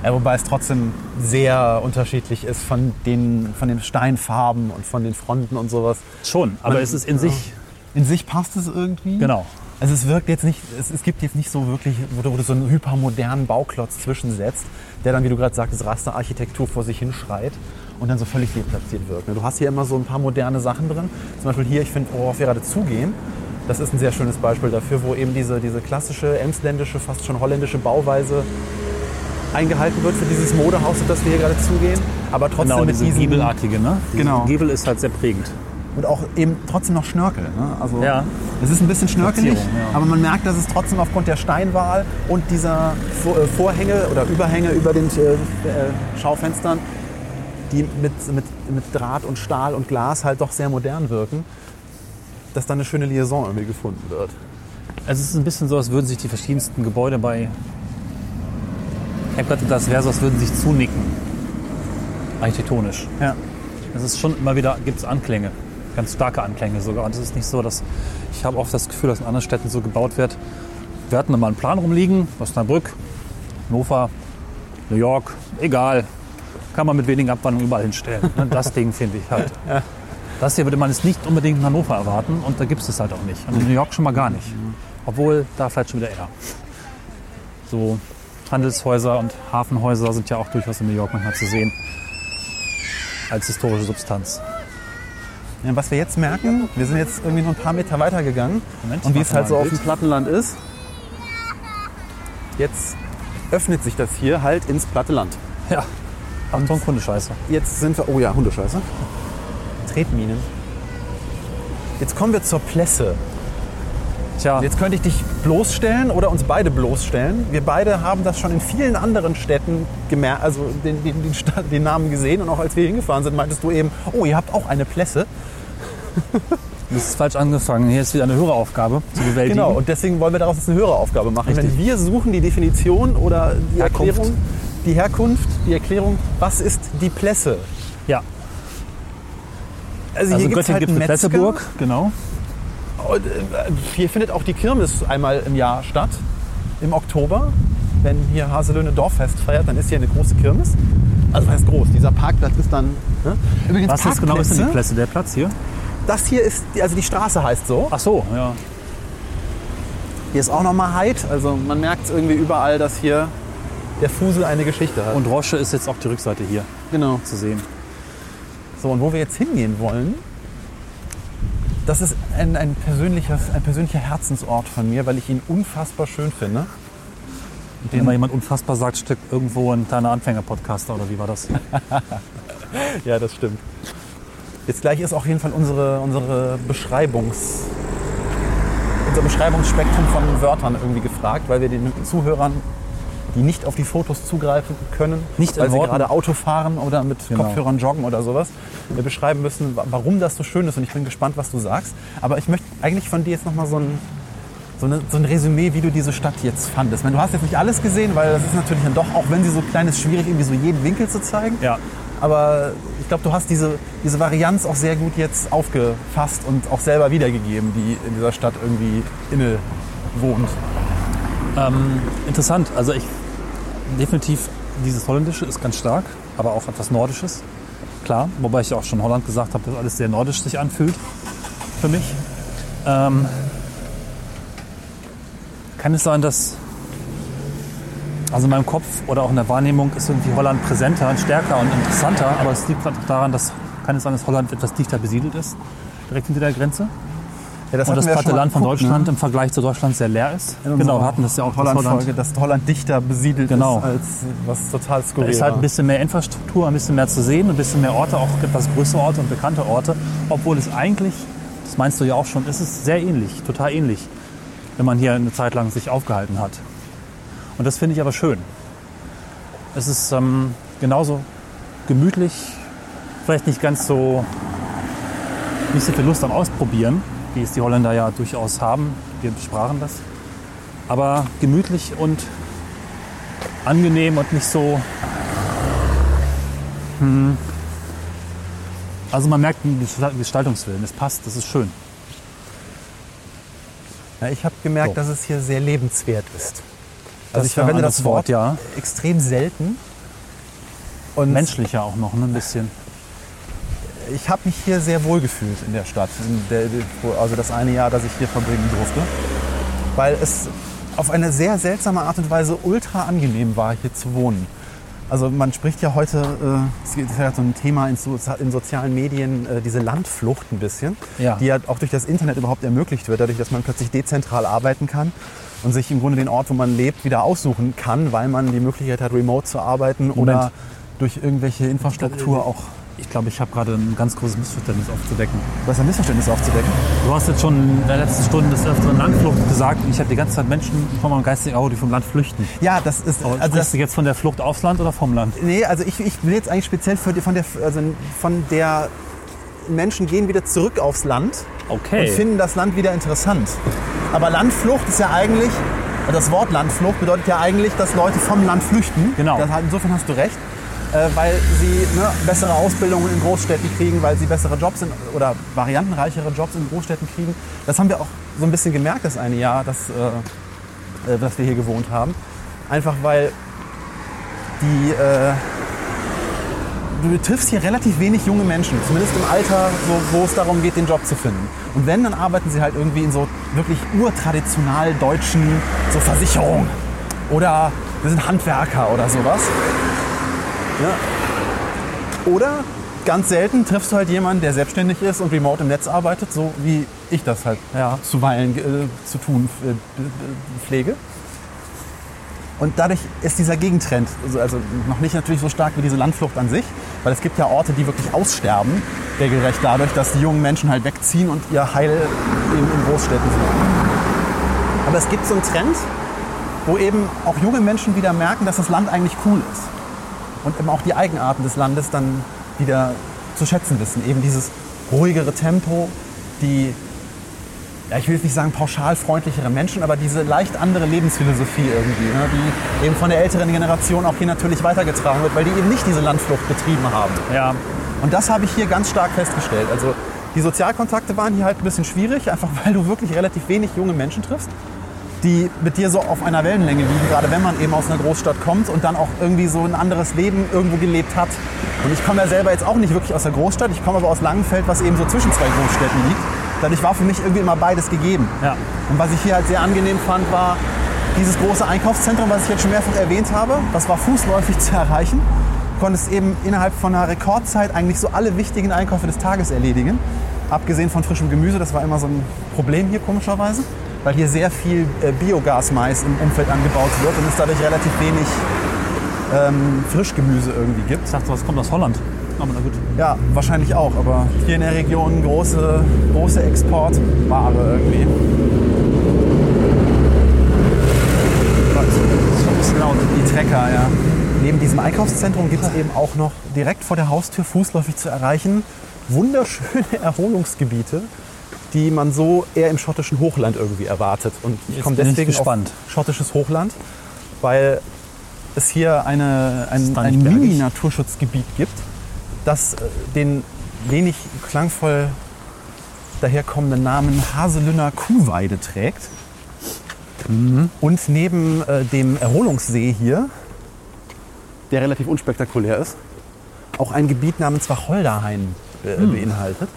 Ja, wobei es trotzdem sehr unterschiedlich ist von den, von den Steinfarben und von den Fronten und sowas. Schon, aber Man- es ist in sich, In sich passt es irgendwie. genau. Also es wirkt jetzt nicht, es, es gibt jetzt nicht so wirklich, wo du, wo du so einen hypermodernen Bauklotz zwischensetzt, der dann, wie du gerade sagtest, Rasterarchitektur vor sich hinschreit und dann so völlig deplatziert wirkt. ne? Du hast hier immer so ein paar moderne Sachen drin. Zum Beispiel hier, ich finde, worauf wir gerade zugehen, das ist ein sehr schönes Beispiel dafür, wo eben diese, diese klassische, emsländische, fast schon holländische Bauweise eingehalten wird für dieses Modehaus, auf das wir hier gerade zugehen. Aber trotzdem Genau, mit diese diesem, Giebelartige, ne? Genau. Giebel ist halt sehr prägend. Und auch eben trotzdem noch Schnörkel. Ne? Also Ja. es ist ein bisschen schnörkelig, ja. aber man merkt, dass es trotzdem aufgrund der Steinwahl und dieser äh, Vorhänge oder Überhänge über den äh, äh, Schaufenstern, die mit, mit, mit Draht und Stahl und Glas halt doch sehr modern wirken, dass da eine schöne Liaison irgendwie gefunden wird. Also es ist ein bisschen so, als würden sich die verschiedensten Gebäude bei Eckert und das wäre so, als würden sich zunicken. Architektonisch. Ja. Es ist schon immer wieder, gibt es Anklänge. Ganz starke Anklänge sogar. Und es ist nicht so, dass ich habe oft das Gefühl, dass in anderen Städten so gebaut wird. Wir hatten mal einen Plan rumliegen, Osnabrück, Hannover, New York, egal. Kann man mit wenigen Abwandlungen überall hinstellen. Ne, Das Ding finde ich halt. Das hier würde man jetzt nicht unbedingt in Hannover erwarten und da gibt es es halt auch nicht. Und in New York schon mal gar nicht. Obwohl da vielleicht schon wieder eher. So Handelshäuser und Hafenhäuser sind ja auch durchaus in New York manchmal zu sehen. Als historische Substanz. Ja, was wir jetzt merken, wir sind jetzt irgendwie nur ein paar Meter weiter gegangen Moment, und wie es halt so auf dem. Plattenland ist, jetzt öffnet sich das hier halt ins platte Land. Ja. Achtung, Kundescheiße. Jetzt sind wir, oh ja, Hundescheiße. Tretminen. Jetzt kommen wir zur Plesse. Tja, Jetzt könnte ich dich bloßstellen oder uns beide bloßstellen. Wir beide haben das schon in vielen anderen Städten gemerkt, also den, den, den, den Namen gesehen. Und auch als wir hingefahren sind, meintest du eben, oh, ihr habt auch eine Plesse. das ist falsch angefangen. Hier ist wieder eine höhere Aufgabe zu bewältigen. Genau, und deswegen wollen wir daraus jetzt eine höhere Aufgabe machen. Richtig. Wenn wir suchen die Definition oder die Herkunft. Erklärung, die Herkunft, die Erklärung, was ist die Plesse? Ja, Also, also hier gibt's Göttingen halt gibt es. Plätzeburg. Genau. Und, äh, hier findet auch die Kirmes einmal im Jahr statt, im Oktober. Wenn hier Haselöhne Dorffest feiert, dann ist hier eine große Kirmes. Also heißt groß, dieser Parkplatz ist dann... Ne? Übrigens Was jetzt genau ist denn die Plätze? Der Platz hier? Das hier ist, also die Straße heißt so. Ach so, ja. Hier ist auch nochmal Heid. Also man merkt irgendwie überall, dass hier der Fusel eine Geschichte hat. Und Rosche ist jetzt auch die Rückseite hier genau. zu sehen. So, und wo wir jetzt hingehen wollen, das ist ein, ein, persönliches, ein persönlicher Herzensort von mir, weil ich ihn unfassbar schön finde. Wenn mal jemand unfassbar sagt, steckt irgendwo ein kleiner Anfänger-Podcaster oder wie war das? Ja, das stimmt. Jetzt gleich ist auf jeden Fall unsere, unsere Beschreibungs, unser Beschreibungsspektrum von Wörtern irgendwie gefragt, weil wir den Zuhörern, die nicht auf die Fotos zugreifen können, Nicht weil sie Worten. gerade Auto fahren oder mit Genau. Kopfhörern joggen oder sowas, wir beschreiben müssen, wa- warum das so schön ist. Und ich bin gespannt, was du sagst. Aber ich möchte eigentlich von dir jetzt nochmal so ein, so, eine, so ein Resümee, wie du diese Stadt jetzt fandest. Meine, du hast jetzt nicht alles gesehen, weil das ist natürlich dann doch, auch wenn sie so klein ist, schwierig, irgendwie so jeden Winkel zu zeigen. Ja. Aber glaube, du hast diese, diese Varianz auch sehr gut jetzt aufgefasst und auch selber wiedergegeben, die in dieser Stadt irgendwie inne wohnt. Ähm, interessant. Also ich definitiv dieses Holländische ist ganz stark, aber auch etwas Nordisches. Klar, wobei ich auch schon Holland gesagt habe, dass alles sehr nordisch sich anfühlt für mich. Ähm, kann es sein, dass also in meinem Kopf oder auch in der Wahrnehmung ist irgendwie Holland präsenter und stärker und interessanter, aber es liegt einfach daran, dass kann es sein, dass Holland etwas dichter besiedelt ist, direkt hinter der Grenze. Ja, das und das platte Land von Deutschland ne? im Vergleich zu Deutschland sehr leer ist. In Genau, wir hatten das ja auch Holland Holland-Folge, dass Holland dichter besiedelt Genau. ist als was total skurril ist halt ein bisschen mehr Infrastruktur, ein bisschen mehr zu sehen, ein bisschen mehr Orte, auch etwas größere Orte und bekannte Orte. Obwohl es eigentlich, das meinst du ja auch schon, ist es sehr ähnlich, total ähnlich, wenn man hier eine Zeit lang sich aufgehalten hat. Und das finde ich aber schön. Es ist ähm, genauso gemütlich, Vielleicht nicht ganz so, nicht so viel Lust am Ausprobieren, wie es die Holländer ja durchaus haben. Wir besprachen das. Aber gemütlich und angenehm und nicht so. Hm. Also man merkt den Gestaltungswillen. Es passt, das ist schön. Ja, ich habe gemerkt, So. dass es hier sehr lebenswert ist. Also ich verwende das Wort, Wort, ja. extrem selten. Und Menschlicher auch noch, ne? ein bisschen. ich habe mich hier sehr wohl gefühlt in der Stadt. In der, also das eine Jahr, das ich hier verbringen durfte. Weil es auf eine sehr seltsame Art und Weise ultra angenehm war, hier zu wohnen. Also man spricht ja heute, äh, es ist ja so ein Thema in, so, in sozialen Medien, äh, diese Landflucht ein bisschen, Ja. die ja auch durch das Internet überhaupt ermöglicht wird, dadurch, dass man plötzlich dezentral arbeiten kann und sich im Grunde den Ort, wo man lebt, wieder aussuchen kann, weil man die Möglichkeit hat, remote zu arbeiten oder Moment. durch irgendwelche Infrastruktur auch Ich glaube, ich habe gerade ein ganz großes Missverständnis aufzudecken. was ein Missverständnis aufzudecken. Du hast jetzt schon in der letzten Stunde des Öfteren Landflucht gesagt. und Ich habe die ganze Zeit Menschen vor meinem geistigen Auge, die vom Land flüchten. Ja, das ist Aber also sprichst das, du jetzt von der Flucht aufs Land oder vom Land? nee, also ich, ich will jetzt eigentlich speziell für die, von der also von der Menschen gehen wieder zurück aufs Land Okay. und finden das Land wieder interessant. Aber Landflucht ist ja eigentlich das Wort Landflucht bedeutet ja eigentlich, dass Leute vom Land flüchten. Genau. Das, insofern hast du recht. Äh, weil sie ne, bessere Ausbildungen in Großstädten kriegen, weil sie bessere Jobs in, oder variantenreichere Jobs in Großstädten kriegen. Das haben wir auch so ein bisschen gemerkt das eine Jahr, dass, äh, äh, dass wir hier gewohnt haben. Einfach weil die, du triffst hier relativ wenig junge Menschen, zumindest im Alter, so, wo es darum geht, den Job zu finden. Und wenn, dann arbeiten sie halt irgendwie in so wirklich urtraditional deutschen so Versicherungen oder wir sind Handwerker oder sowas. Ja. Oder ganz selten triffst du halt jemanden, der selbstständig ist und remote im Netz arbeitet, so wie ich das halt Ja. zuweilen äh, zu tun äh, pflege. Und dadurch ist dieser Gegentrend, also, also noch nicht natürlich so stark wie diese Landflucht an sich, weil es gibt ja Orte, die wirklich aussterben, regelrecht dadurch, dass die jungen Menschen halt wegziehen und ihr Heil in, in Großstädten suchen. Aber es gibt so einen Trend, wo eben auch junge Menschen wieder merken, dass das Land eigentlich cool ist. Und eben auch die Eigenarten des Landes dann wieder zu schätzen wissen. Eben dieses ruhigere Tempo, die, ja, ich will jetzt nicht sagen pauschal freundlichere Menschen, aber diese leicht andere Lebensphilosophie irgendwie, ne, die eben von der älteren Generation auch hier natürlich weitergetragen wird, weil die eben nicht diese Landflucht betrieben haben. Ja. Und das habe ich hier ganz stark festgestellt. Also die Sozialkontakte waren hier halt ein bisschen schwierig, einfach weil du wirklich relativ wenig junge Menschen triffst, die mit dir so auf einer Wellenlänge liegen, gerade wenn man eben aus einer Großstadt kommt und dann auch irgendwie so ein anderes Leben irgendwo gelebt hat. Und ich komme ja selber jetzt auch nicht wirklich aus der Großstadt, ich komme aber aus Langenfeld, was eben so zwischen zwei Großstädten liegt. Dadurch war für mich irgendwie immer beides gegeben. Ja. Und was ich hier halt sehr angenehm fand, war dieses große Einkaufszentrum, was ich jetzt schon mehrfach erwähnt habe. Das war fußläufig zu erreichen. Du konntest eben innerhalb von einer Rekordzeit eigentlich so alle wichtigen Einkäufe des Tages erledigen. Abgesehen von frischem Gemüse, das war immer so ein Problem hier komischerweise, weil hier sehr viel äh, Biogasmais im Umfeld angebaut wird und es dadurch relativ wenig ähm, Frischgemüse irgendwie gibt. Ich dachte, was kommt aus Holland. Aber na gut. Ja, wahrscheinlich auch, aber hier in der Region große, große Exportware irgendwie. Das ist schon ein bisschen laut. Die Trecker, ja. Neben diesem Einkaufszentrum gibt es eben auch noch direkt vor der Haustür fußläufig zu erreichen wunderschöne Erholungsgebiete, die man so eher im schottischen Hochland irgendwie erwartet. Und ich komme ich deswegen gespannt. auf schottisches Hochland, weil es hier eine, ein, ein? Mini-Naturschutzgebiet gibt, das äh, den wenig klangvoll daherkommenden Namen Haselünner Kuhweide trägt. Mhm. Und neben äh, dem Erholungssee hier, der relativ unspektakulär ist, auch ein Gebiet namens Wacholderhain äh, beinhaltet.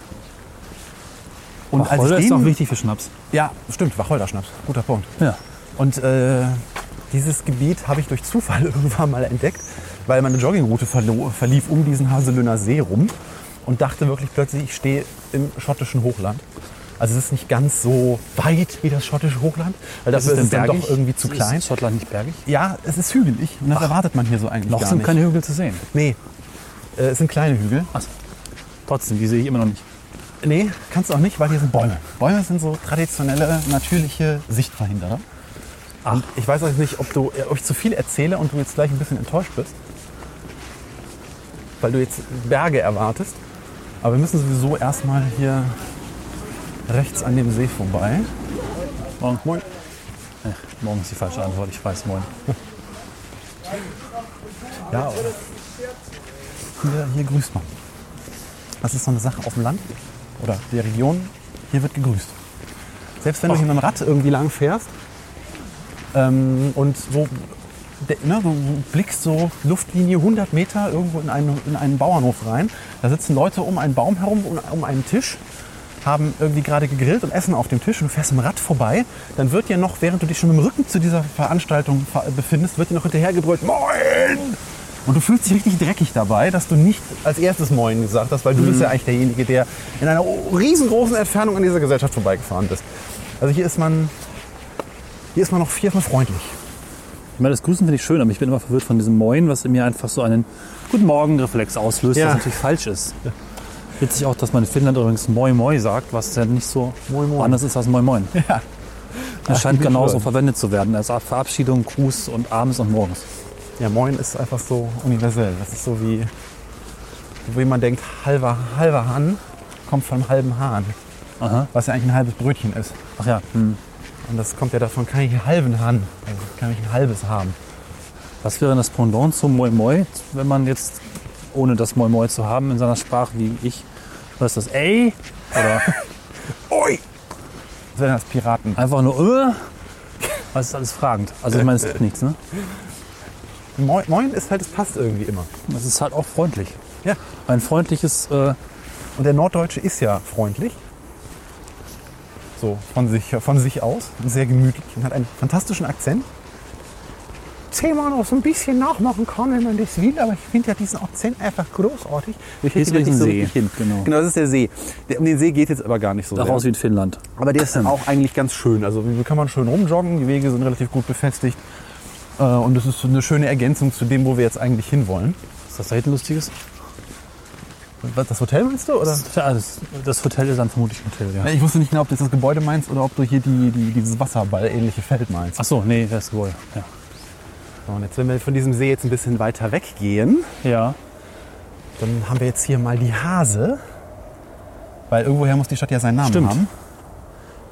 Und als Wacholder ist den- auch wichtig für Schnaps. Ja, stimmt, Wacholderschnaps. Guter Punkt. Ja. Und äh, dieses Gebiet habe ich durch Zufall irgendwann mal entdeckt, weil meine Joggingroute verlief um diesen Haselünner See rum und dachte wirklich plötzlich, ich stehe im schottischen Hochland. Also es ist nicht ganz so weit wie das schottische Hochland, weil dafür ist, es dann doch irgendwie zu klein. Ist Schottland nicht bergig? Ja, es ist hügelig und das erwartet man hier so eigentlich Noch gar sind nicht. keine Hügel zu sehen. Nee, äh, es sind kleine Hügel. Achso. Trotzdem, die sehe ich immer noch nicht. Nee, kannst du auch nicht, weil hier sind Bäume. Bäume sind so traditionelle, natürliche Sichtverhinderer. Ach. Und ich weiß auch nicht, ob, du, äh, ob ich zu viel erzähle und du jetzt gleich ein bisschen enttäuscht bist. Weil du jetzt Berge erwartest. Aber wir müssen sowieso erstmal hier rechts an dem See vorbei. Morgen. Moin. Äh, morgen ist die falsche Antwort, ich weiß, moin. Ja? Hier, hier grüßt man. Das ist so eine Sache auf dem Land oder der Region. Hier wird gegrüßt. Selbst wenn du Ach. hier mit dem Rad irgendwie lang fährst ähm, und so, ne, du blickst so Luftlinie 100 Meter irgendwo in einen, in einen Bauernhof rein. Da sitzen Leute um einen Baum herum, um, um einen Tisch, haben irgendwie gerade gegrillt und essen auf dem Tisch und du fährst im Rad vorbei. Dann wird dir noch, während du dich schon mit dem Rücken zu dieser Veranstaltung ver- befindest, wird dir noch hinterhergebrüllt, Moin! Und du fühlst dich richtig dreckig dabei, dass du nicht als erstes Moin gesagt hast, weil du bist ja eigentlich derjenige, der in einer riesengroßen Entfernung an dieser Gesellschaft vorbeigefahren bist. Also hier ist man, hier ist man noch viermal freundlich. Ich meine, das Grüßen finde ich schön, aber ich bin immer verwirrt von diesem Moin, was in mir einfach so einen Guten Morgen-Reflex auslöst, Ja. was natürlich falsch ist. Witzig auch, dass man in Finnland übrigens Moi Moi sagt, was ja nicht so Moi Moi. anders ist als Moin Moin. Ja. Das scheint genauso schwör. verwendet zu werden, als Verabschiedung, Gruß und abends und morgens. Ja, Moin ist einfach so universell. Das ist so wie, wie man denkt, halber, halber Hahn kommt vom halben Hahn. Aha. Was ja eigentlich ein halbes Brötchen ist. Ach ja, hm. Und das kommt ja davon, kann ich einen halben Hahn, also kann ich ein halbes haben. Was wäre das Pendant zum Moi Moi, wenn man jetzt, ohne das Moi Moi zu haben in seiner Sprache wie ich, was ist das? Ey? Oder Ui! Das wären das Piraten. einfach nur äh? Was ist alles fragend? Also ich meine, es gibt nichts, ne? Moin, Moin ist halt, es passt irgendwie immer. Das ist halt auch freundlich. Ja. Ein freundliches, äh, Und der Norddeutsche ist ja freundlich. So, von sich, von sich aus. Sehr gemütlich und hat einen fantastischen Akzent. Den man auch so ein bisschen nachmachen kann, wenn man das will. Aber ich finde ja diesen Akzent einfach großartig. Ich kriege den übrigens ein See, hin. genau. genau, das ist der See. Der, um den See geht jetzt aber gar nicht so daraus sehr. wie in Finnland. Aber der ist auch eigentlich ganz schön. Also kann man schön rumjoggen. Die Wege sind relativ gut befestigt. Äh, Und das ist so eine schöne Ergänzung zu dem, wo wir jetzt eigentlich hinwollen. Ist das da hinten Lustiges? Das Hotel meinst du? Oder? Das, das Hotel ist dann vermutlich ein Hotel, ja. Ich wusste nicht genau, ob du jetzt das Gebäude meinst oder ob du hier die, die, dieses Wasserball-ähnliche Feld meinst. Ach so, nee, das Gebäude. Ja. So, und jetzt, wenn wir von diesem See jetzt ein bisschen weiter weggehen, ja. dann haben wir jetzt hier mal die Hase. Weil irgendwoher muss die Stadt ja seinen Namen Stimmt. haben.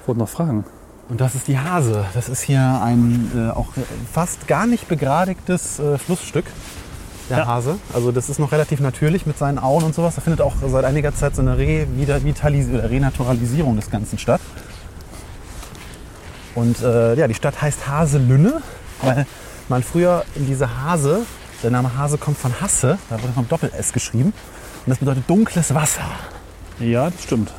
Ich wollte noch fragen. Und das ist die Hase. Das ist hier ein äh, auch fast gar nicht begradigtes äh, Flussstück. Der Ja. Hase. Also das ist noch relativ natürlich mit seinen Auen und sowas. Da findet auch seit einiger Zeit so eine Revitalis oder Renaturalisierung des Ganzen statt. Und äh, ja, die Stadt heißt Haselünne, weil man früher in diese Hase, der Name Hase kommt von Hasse, da wurde vom Doppel-S geschrieben. Und das bedeutet dunkles Wasser. Ja, das stimmt.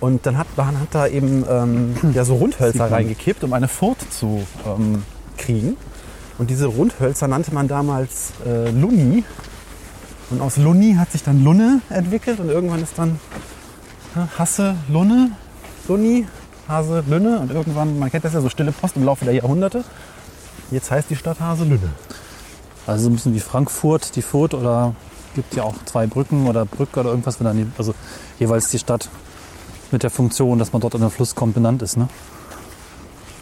Und dann hat man hat da eben ähm, ja, so Rundhölzer reingekippt, um eine Furt zu ähm, kriegen. Und diese Rundhölzer nannte man damals äh, Lunni. Und aus Lunni hat sich dann Lunne entwickelt und irgendwann ist dann ja, Hasse, Lunne, Lunni, Hase, Lünne und irgendwann, man kennt das ja so stille Post im Laufe der Jahrhunderte. Jetzt heißt die Stadt Haselünne. Also so ein bisschen wie Frankfurt, die Furt oder gibt ja auch zwei Brücken oder Brücke oder irgendwas, wenn dann also jeweils die Stadt mit der Funktion, dass man dort an den Fluss kommt, benannt ist. Ne?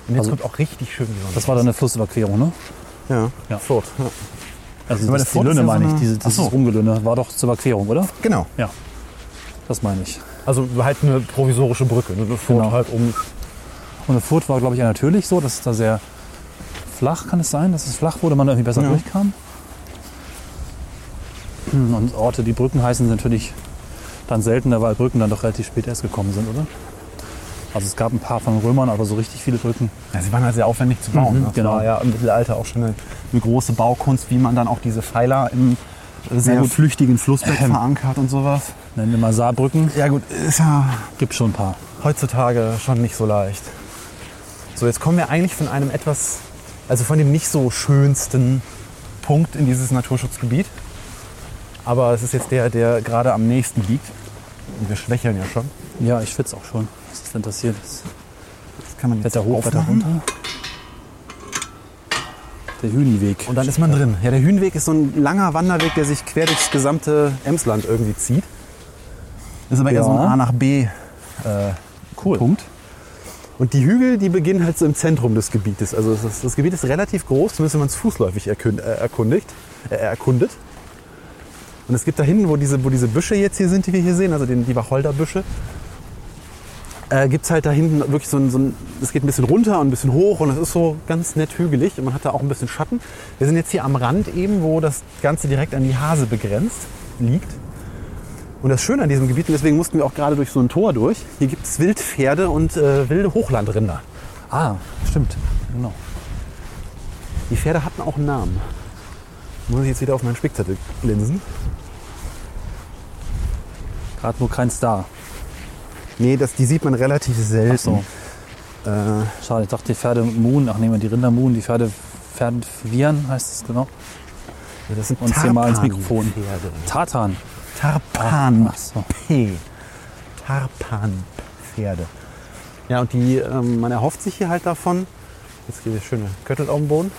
Und jetzt Also- kommt auch richtig schön. Das war dann eine Flussüberquerung, ne? Ja, Ja. Furt. Ja. Also das, der die Furt ist Lünne meine ich, diese, dieses so. Rumgelünne war doch zur Überquerung, oder? Genau. Ja, das meine ich. Also halt eine provisorische Brücke. Eine Furt Genau. halt um Und eine Furt war, glaube ich, ja natürlich so, dass es da sehr flach, kann es sein, dass es flach wurde, man irgendwie besser Ja. durchkam. Hm, Und Orte, die Brücken heißen, sind natürlich dann seltener, weil Brücken dann doch relativ spät erst gekommen sind, oder? Also es gab ein paar von Römern, aber so richtig viele Brücken. Ja, sie waren halt sehr aufwendig zu bauen. Mhm, das genau. war ja im Mittelalter auch schon eine, eine große Baukunst, wie man dann auch diese Pfeiler im sehr flüchtigen Flussbett Ähm. verankert und sowas. Nennen wir mal Saarbrücken, Ja gut, ist ja gibt schon ein paar. heutzutage schon nicht so leicht. So, jetzt kommen wir eigentlich von einem etwas, also von dem nicht so schönsten Punkt in dieses Naturschutzgebiet. Aber es ist jetzt der, der gerade am nächsten liegt. Und wir schwächeln ja schon. Ja, ich schwitze auch schon. Was ist denn das hier? Das Das kann man jetzt Wetter hoch, aufmachen. runter. Der Hühnenweg. Und dann ist man drin. Ja, der Hühnweg ist so ein langer Wanderweg, der sich quer durchs gesamte Emsland irgendwie zieht. Ist aber eher Ja. so ein A nach B äh, cool. Punkt. Und die Hügel, die beginnen halt so im Zentrum des Gebietes. Also das, das Gebiet ist relativ groß, zumindest wenn man es fußläufig äh, erkundigt, äh, erkundet. Und es gibt da hinten, wo diese, wo diese Büsche jetzt hier sind, die wir hier sehen, also den, die Wacholderbüsche, äh, gibt es halt da hinten wirklich so ein, so ein, es geht ein bisschen runter und ein bisschen hoch und es ist so ganz nett hügelig und man hat da auch ein bisschen Schatten. Wir sind jetzt hier am Rand eben, wo das Ganze direkt an die Hase begrenzt liegt. Und das Schöne an diesem Gebiet, und deswegen mussten wir auch gerade durch so ein Tor durch, hier gibt es Wildpferde und äh, wilde Hochlandrinder. Ah, stimmt. Genau. Die Pferde hatten auch einen Namen. Muss ich jetzt wieder auf meinen Spickzettel linsen? Gerade nur kein Star. Nee, das, die sieht man relativ selten. Ach so. Äh, Schade, ich dachte, die Pferde Moon, ach nehmen wir die Rinder Moon, die Pferde Pferdeviren heißt es genau. ja, das sind Und hier mal ins Mikrofon. Tarpanpferde. Tartan. Tarpan. Ach so. P. Tarpanpferde. Ja, und die, ähm, man erhofft sich hier halt davon, jetzt hier schöne Köttel auf dem Boden.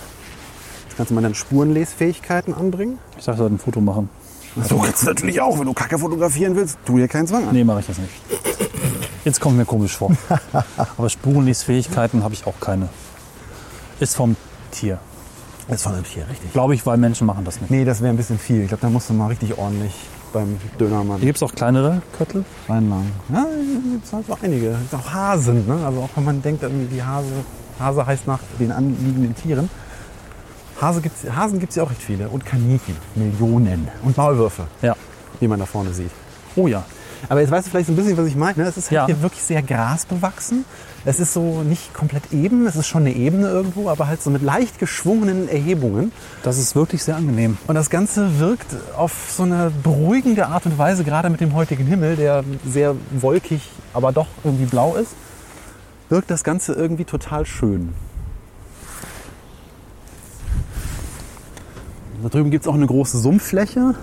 Jetzt kannst du mal deine Spurenlesfähigkeiten anbringen. Ich dachte, ich sollte ein Foto machen. So kannst du natürlich auch, wenn du Kacke fotografieren willst, tu dir keinen Zwang an. Nee, mache ich das nicht. Jetzt kommt mir komisch vor. Aber Spurenlesfähigkeiten habe ich auch keine. Ist vom Tier. Ist von einem Tier, richtig. Glaube ich, weil Menschen machen das nicht. Nee, das wäre ein bisschen viel. Ich glaube, da musst du mal richtig ordentlich beim Dönermann Hier gibt es auch kleinere Köttel. reinlangen. Ja, gibt es halt so einige. Es gibt auch Hasen, ne? Also auch wenn man denkt, irgendwie die Hase, Hase heißt nach den anliegenden Tieren. Hase gibt's, Hasen gibt es ja auch recht viele. Und Kaninchen. Millionen. Und Maulwürfe, Ja. wie man da vorne sieht. Oh ja. Aber jetzt weißt du vielleicht so ein bisschen, was ich meine. ne? Es ist halt Ja. hier wirklich sehr grasbewachsen. Es ist so nicht komplett eben. Es ist schon eine Ebene irgendwo, aber halt so mit leicht geschwungenen Erhebungen. Das ist wirklich sehr angenehm. Und das Ganze wirkt auf so eine beruhigende Art und Weise, gerade mit dem heutigen Himmel, der sehr wolkig, aber doch irgendwie blau ist, wirkt das Ganze irgendwie total schön. Da drüben gibt es auch eine große Sumpffläche,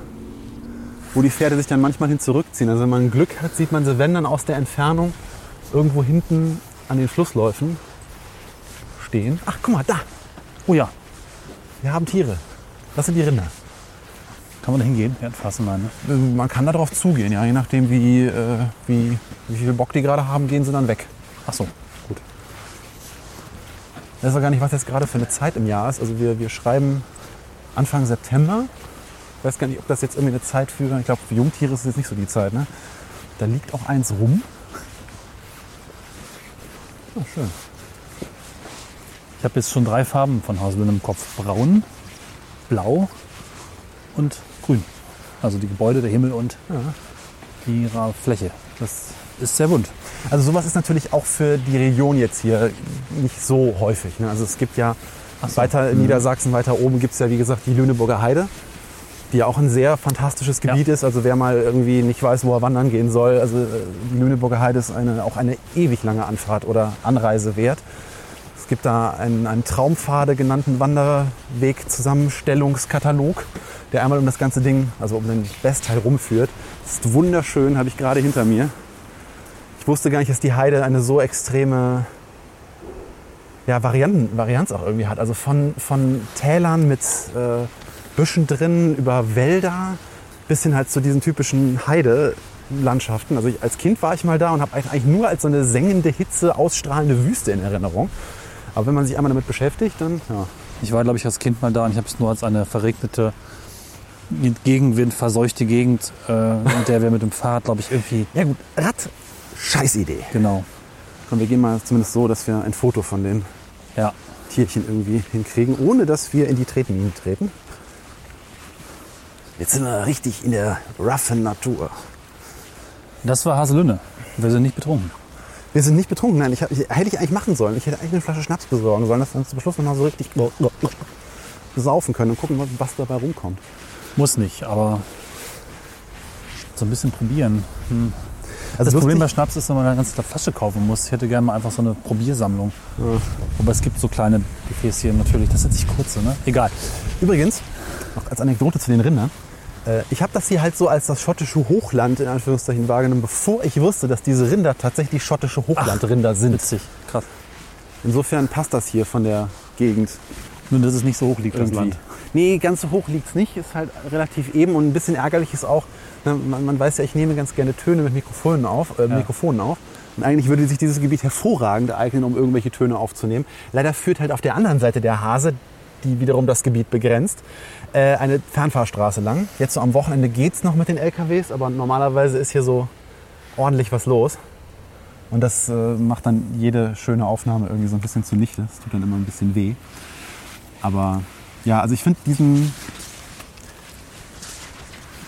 wo die Pferde sich dann manchmal hin zurückziehen. Also wenn man Glück hat, sieht man sie, wenn dann aus der Entfernung irgendwo hinten an den Flussläufen stehen. Ach, guck mal, da, Oh ja. wir haben Tiere. Das sind die Rinder. Kann man da hingehen? Ja, fassen mal, ne? Ähm, Man kann darauf zugehen, ja. Je nachdem, wie, äh, wie, wie viel Bock die gerade haben, gehen sie dann weg. Ach so. Gut. Ich weiß auch gar nicht, was jetzt gerade für eine Zeit im Jahr ist. Also wir, wir schreiben Anfang September. Ich weiß gar nicht, ob das jetzt irgendwie eine Zeit für, ich glaube, für Jungtiere ist es jetzt nicht so die Zeit, ne? Da liegt auch eins rum. Oh, schön. Ich habe jetzt schon drei Farben von Haselünne im Kopf. Braun, blau und grün. Also die Gebäude, der Himmel und die Ra- Fläche. Das ist sehr bunt. Also sowas ist natürlich auch für die Region jetzt hier nicht so häufig. Ne? Also es gibt ja so. weiter in Niedersachsen, weiter oben gibt es ja wie gesagt die Lüneburger Heide, die ja auch ein sehr fantastisches Ja. Gebiet ist. Also wer mal irgendwie nicht weiß, wo er wandern gehen soll, also äh, die Lüneburger Heide ist eine, auch eine ewig lange Anfahrt oder Anreise wert. Es gibt da einen, einen Traumpfade genannten Wanderweg-Zusammenstellungskatalog, der einmal um das ganze Ding, also um den Westteil rumführt. Das ist wunderschön, habe ich gerade hinter mir. Ich wusste gar nicht, dass die Heide eine so extreme ja, Varianten, Varianz auch irgendwie hat. Also von, von Tälern mit äh, Büschen drin über Wälder bis hin halt zu diesen typischen Heidelandschaften. Also ich, als Kind war ich mal da und habe eigentlich nur als so eine sengende Hitze ausstrahlende Wüste in Erinnerung. Aber wenn man sich einmal damit beschäftigt, dann ja. Ich war, glaube ich, als Kind mal da und ich habe es nur als eine verregnete, mit Gegenwind verseuchte Gegend, äh, in der wir mit dem Fahrrad, glaube ich, irgendwie. Ja gut, Rad, scheiß Idee. Genau. Komm, wir gehen mal zumindest so, dass wir ein Foto von den Ja. Tierchen irgendwie hinkriegen, ohne dass wir in die Tretmine treten. Jetzt sind wir richtig in der roughen Natur. Das war Haselünne. Wir sind nicht betrunken. Wir sind nicht betrunken, nein, ich, hab- ich, hätte ich eigentlich machen sollen. Ich hätte eigentlich eine Flasche Schnaps besorgen sollen, dass wir uns zum Schluss nochmal so richtig saufen können und gucken, was, dabei rumkommt. Muss nicht, aber so ein bisschen probieren. Hm. Also das Problem bei Schnaps ist, wenn man eine ganze Flasche kaufen muss. Ich hätte gerne mal einfach so eine Probiersammlung. Aber es gibt so kleine Gefäßchen natürlich. Das sind nicht kurze, ne? Egal. Übrigens, noch als Anekdote zu den Rindern. Äh, Ich habe das hier halt so als das schottische Hochland in Anführungszeichen wahrgenommen, bevor ich wusste, dass diese Rinder tatsächlich schottische Hochlandrinder sind. Witzig. Krass. Insofern passt das hier von der Gegend. Nur, dass es nicht so hoch liegt, das irgendwie. Land. Nee, ganz so hoch liegt es nicht. Ist halt relativ eben und ein bisschen ärgerlich ist auch, ne, man, man weiß ja, ich nehme ganz gerne Töne mit Mikrofonen auf. Äh, Mikrofonen auf. Und eigentlich würde sich dieses Gebiet hervorragend eignen, um irgendwelche Töne aufzunehmen. Leider führt halt auf der anderen Seite der Hase die wiederum das Gebiet begrenzt, äh, eine Fernfahrstraße lang. Jetzt so am Wochenende geht's noch mit den LKWs, aber normalerweise ist hier so ordentlich was los. Und das äh, macht dann jede schöne Aufnahme irgendwie so ein bisschen zunichte. Das tut dann immer ein bisschen weh. Aber ja, also ich finde diesen.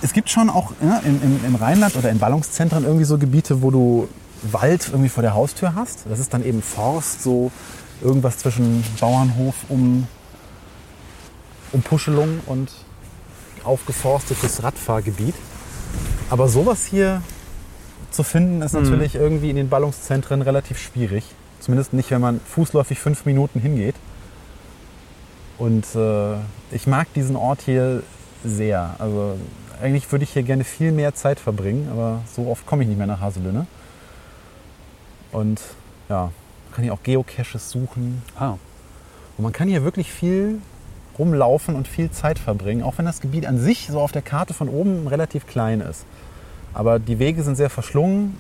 Es gibt schon auch ja, im, im, im Rheinland oder in Ballungszentren irgendwie so Gebiete, wo du Wald irgendwie vor der Haustür hast. Das ist dann eben Forst, so irgendwas zwischen Bauernhof um, um Puschelung und aufgeforstetes Radfahrgebiet. Aber sowas hier zu finden, ist natürlich irgendwie in den Ballungszentren relativ schwierig. Zumindest nicht, wenn man fußläufig fünf Minuten hingeht. Und äh, ich mag diesen Ort hier sehr. Also eigentlich würde ich hier gerne viel mehr Zeit verbringen, aber so oft komme ich nicht mehr nach Haselünne. Und ja, man kann hier auch Geocaches suchen. Ah. Und man kann hier wirklich viel rumlaufen und viel Zeit verbringen, auch wenn das Gebiet an sich so auf der Karte von oben relativ klein ist. Aber die Wege sind sehr verschlungen.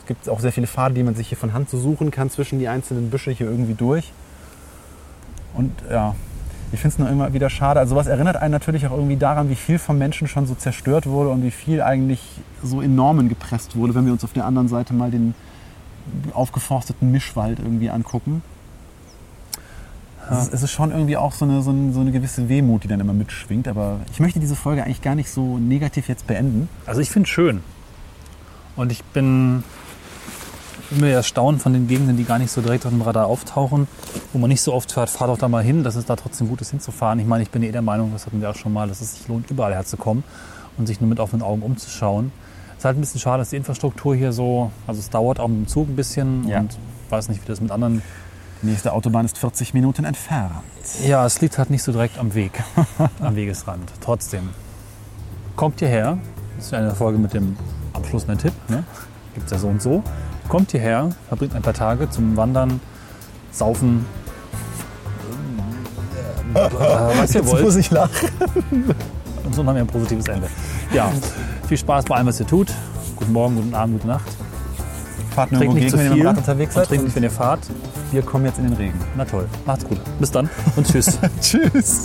Es gibt auch sehr viele Pfade, die man sich hier von Hand so suchen kann zwischen die einzelnen Büsche hier irgendwie durch. Und ja, ich finde es nur immer wieder schade. Also sowas erinnert einen natürlich auch irgendwie daran, wie viel vom Menschen schon so zerstört wurde und wie viel eigentlich so in Normen gepresst wurde, wenn wir uns auf der anderen Seite mal den aufgeforsteten Mischwald irgendwie angucken. Es, ist, es ist schon irgendwie auch so eine, so, eine, so eine gewisse Wehmut, die dann immer mitschwingt. Aber ich möchte diese Folge eigentlich gar nicht so negativ jetzt beenden. Also ich finde es schön. Und ich bin immer erstaunt von den Gegenden, die gar nicht so direkt auf dem Radar auftauchen, wo man nicht so oft fährt, fahr doch da mal hin, dass es da trotzdem gut ist hinzufahren. Ich meine, ich bin eh der Meinung, das hatten wir auch schon mal, dass es sich lohnt, überall herzukommen und sich nur mit offenen Augen umzuschauen. Es ist halt ein bisschen schade, dass die Infrastruktur hier so, also es dauert auch mit dem Zug ein bisschen Ja. und ich weiß nicht, wie das mit anderen. Die nächste Autobahn ist 40 Minuten entfernt. Ja, es liegt halt nicht so direkt am Weg, am Wegesrand. Trotzdem. Kommt hierher, das ist eine Folge mit dem abschließenden Tipp, ne? gibt es ja so und so. Kommt hierher, verbringt ein paar Tage zum Wandern, Saufen, äh, was ihr Jetzt wollt. muss ich lachen. Und so haben wir ein positives Ende. Ja, viel Spaß bei allem, was ihr tut. Guten Morgen, guten Abend, gute Nacht. Fahrt Trinkt nirgendwo nicht zu wenn ihr viel dem Rad unterwegs seid. trinkt nicht, wenn ihr fahrt. Wir kommen jetzt in den Regen. Na toll, macht's gut. Bis dann und tschüss. Tschüss.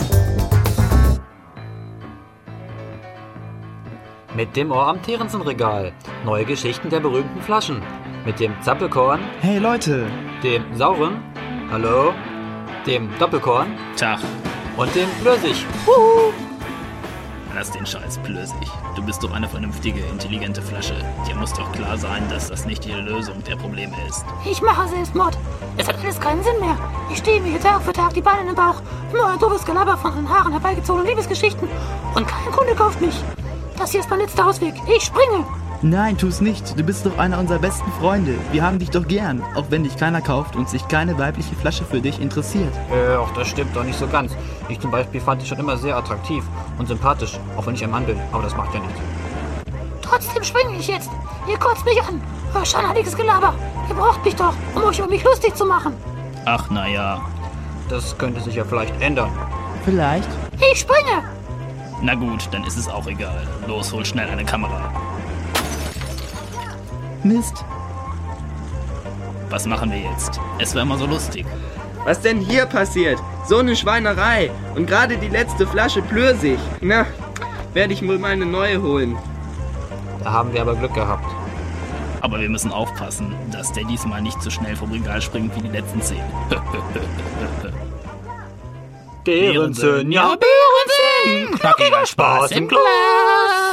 Mit dem Ohr am Therensenregal. Neue Geschichten der berühmten Flaschen. Mit dem Zappelkorn, Hey Leute, dem Sauren, hallo, dem Doppelkorn Tag, und dem Flößig. Lass den Scheiß plößig. Du bist doch eine vernünftige, intelligente Flasche. Dir muss doch klar sein, dass das nicht die Lösung der Probleme ist. Ich mache Selbstmord. Es hat alles keinen Sinn mehr. Ich stehe mir hier Tag für Tag die Beine in den Bauch. Nur ein doofes Gelaber von den Haaren herbeigezogenen Liebesgeschichten. Und kein Kunde kauft mich. Das hier ist mein letzter Ausweg. Ich springe. Nein, tu's nicht. Du bist doch einer unserer besten Freunde. Wir haben dich doch gern, auch wenn dich keiner kauft und sich keine weibliche Flasche für dich interessiert. Äh, auch das stimmt doch nicht so ganz. Ich zum Beispiel fand dich schon immer sehr attraktiv und sympathisch, auch wenn ich ein Mann bin. Aber das macht ja nichts. Trotzdem springe ich jetzt. Ihr kotzt mich an. Euer scheinheiliges Gelaber. Ihr braucht mich doch, um euch über mich lustig zu machen. Ach naja, Das könnte sich ja vielleicht ändern. Vielleicht? Ich springe. na gut, dann ist es auch egal. Los, hol schnell eine Kamera. Mist. Was machen wir jetzt? Es war immer so lustig. Was denn hier passiert? So eine Schweinerei. Und gerade die letzte Flasche Plürsig. Na, werde ich wohl meine neue holen. Da haben wir aber Glück gehabt. Aber wir müssen aufpassen, dass der diesmal nicht so schnell vom Regal springt wie die letzten zehn. Behrensen, ja, Behrensen! Knackiger Spaß im Glas.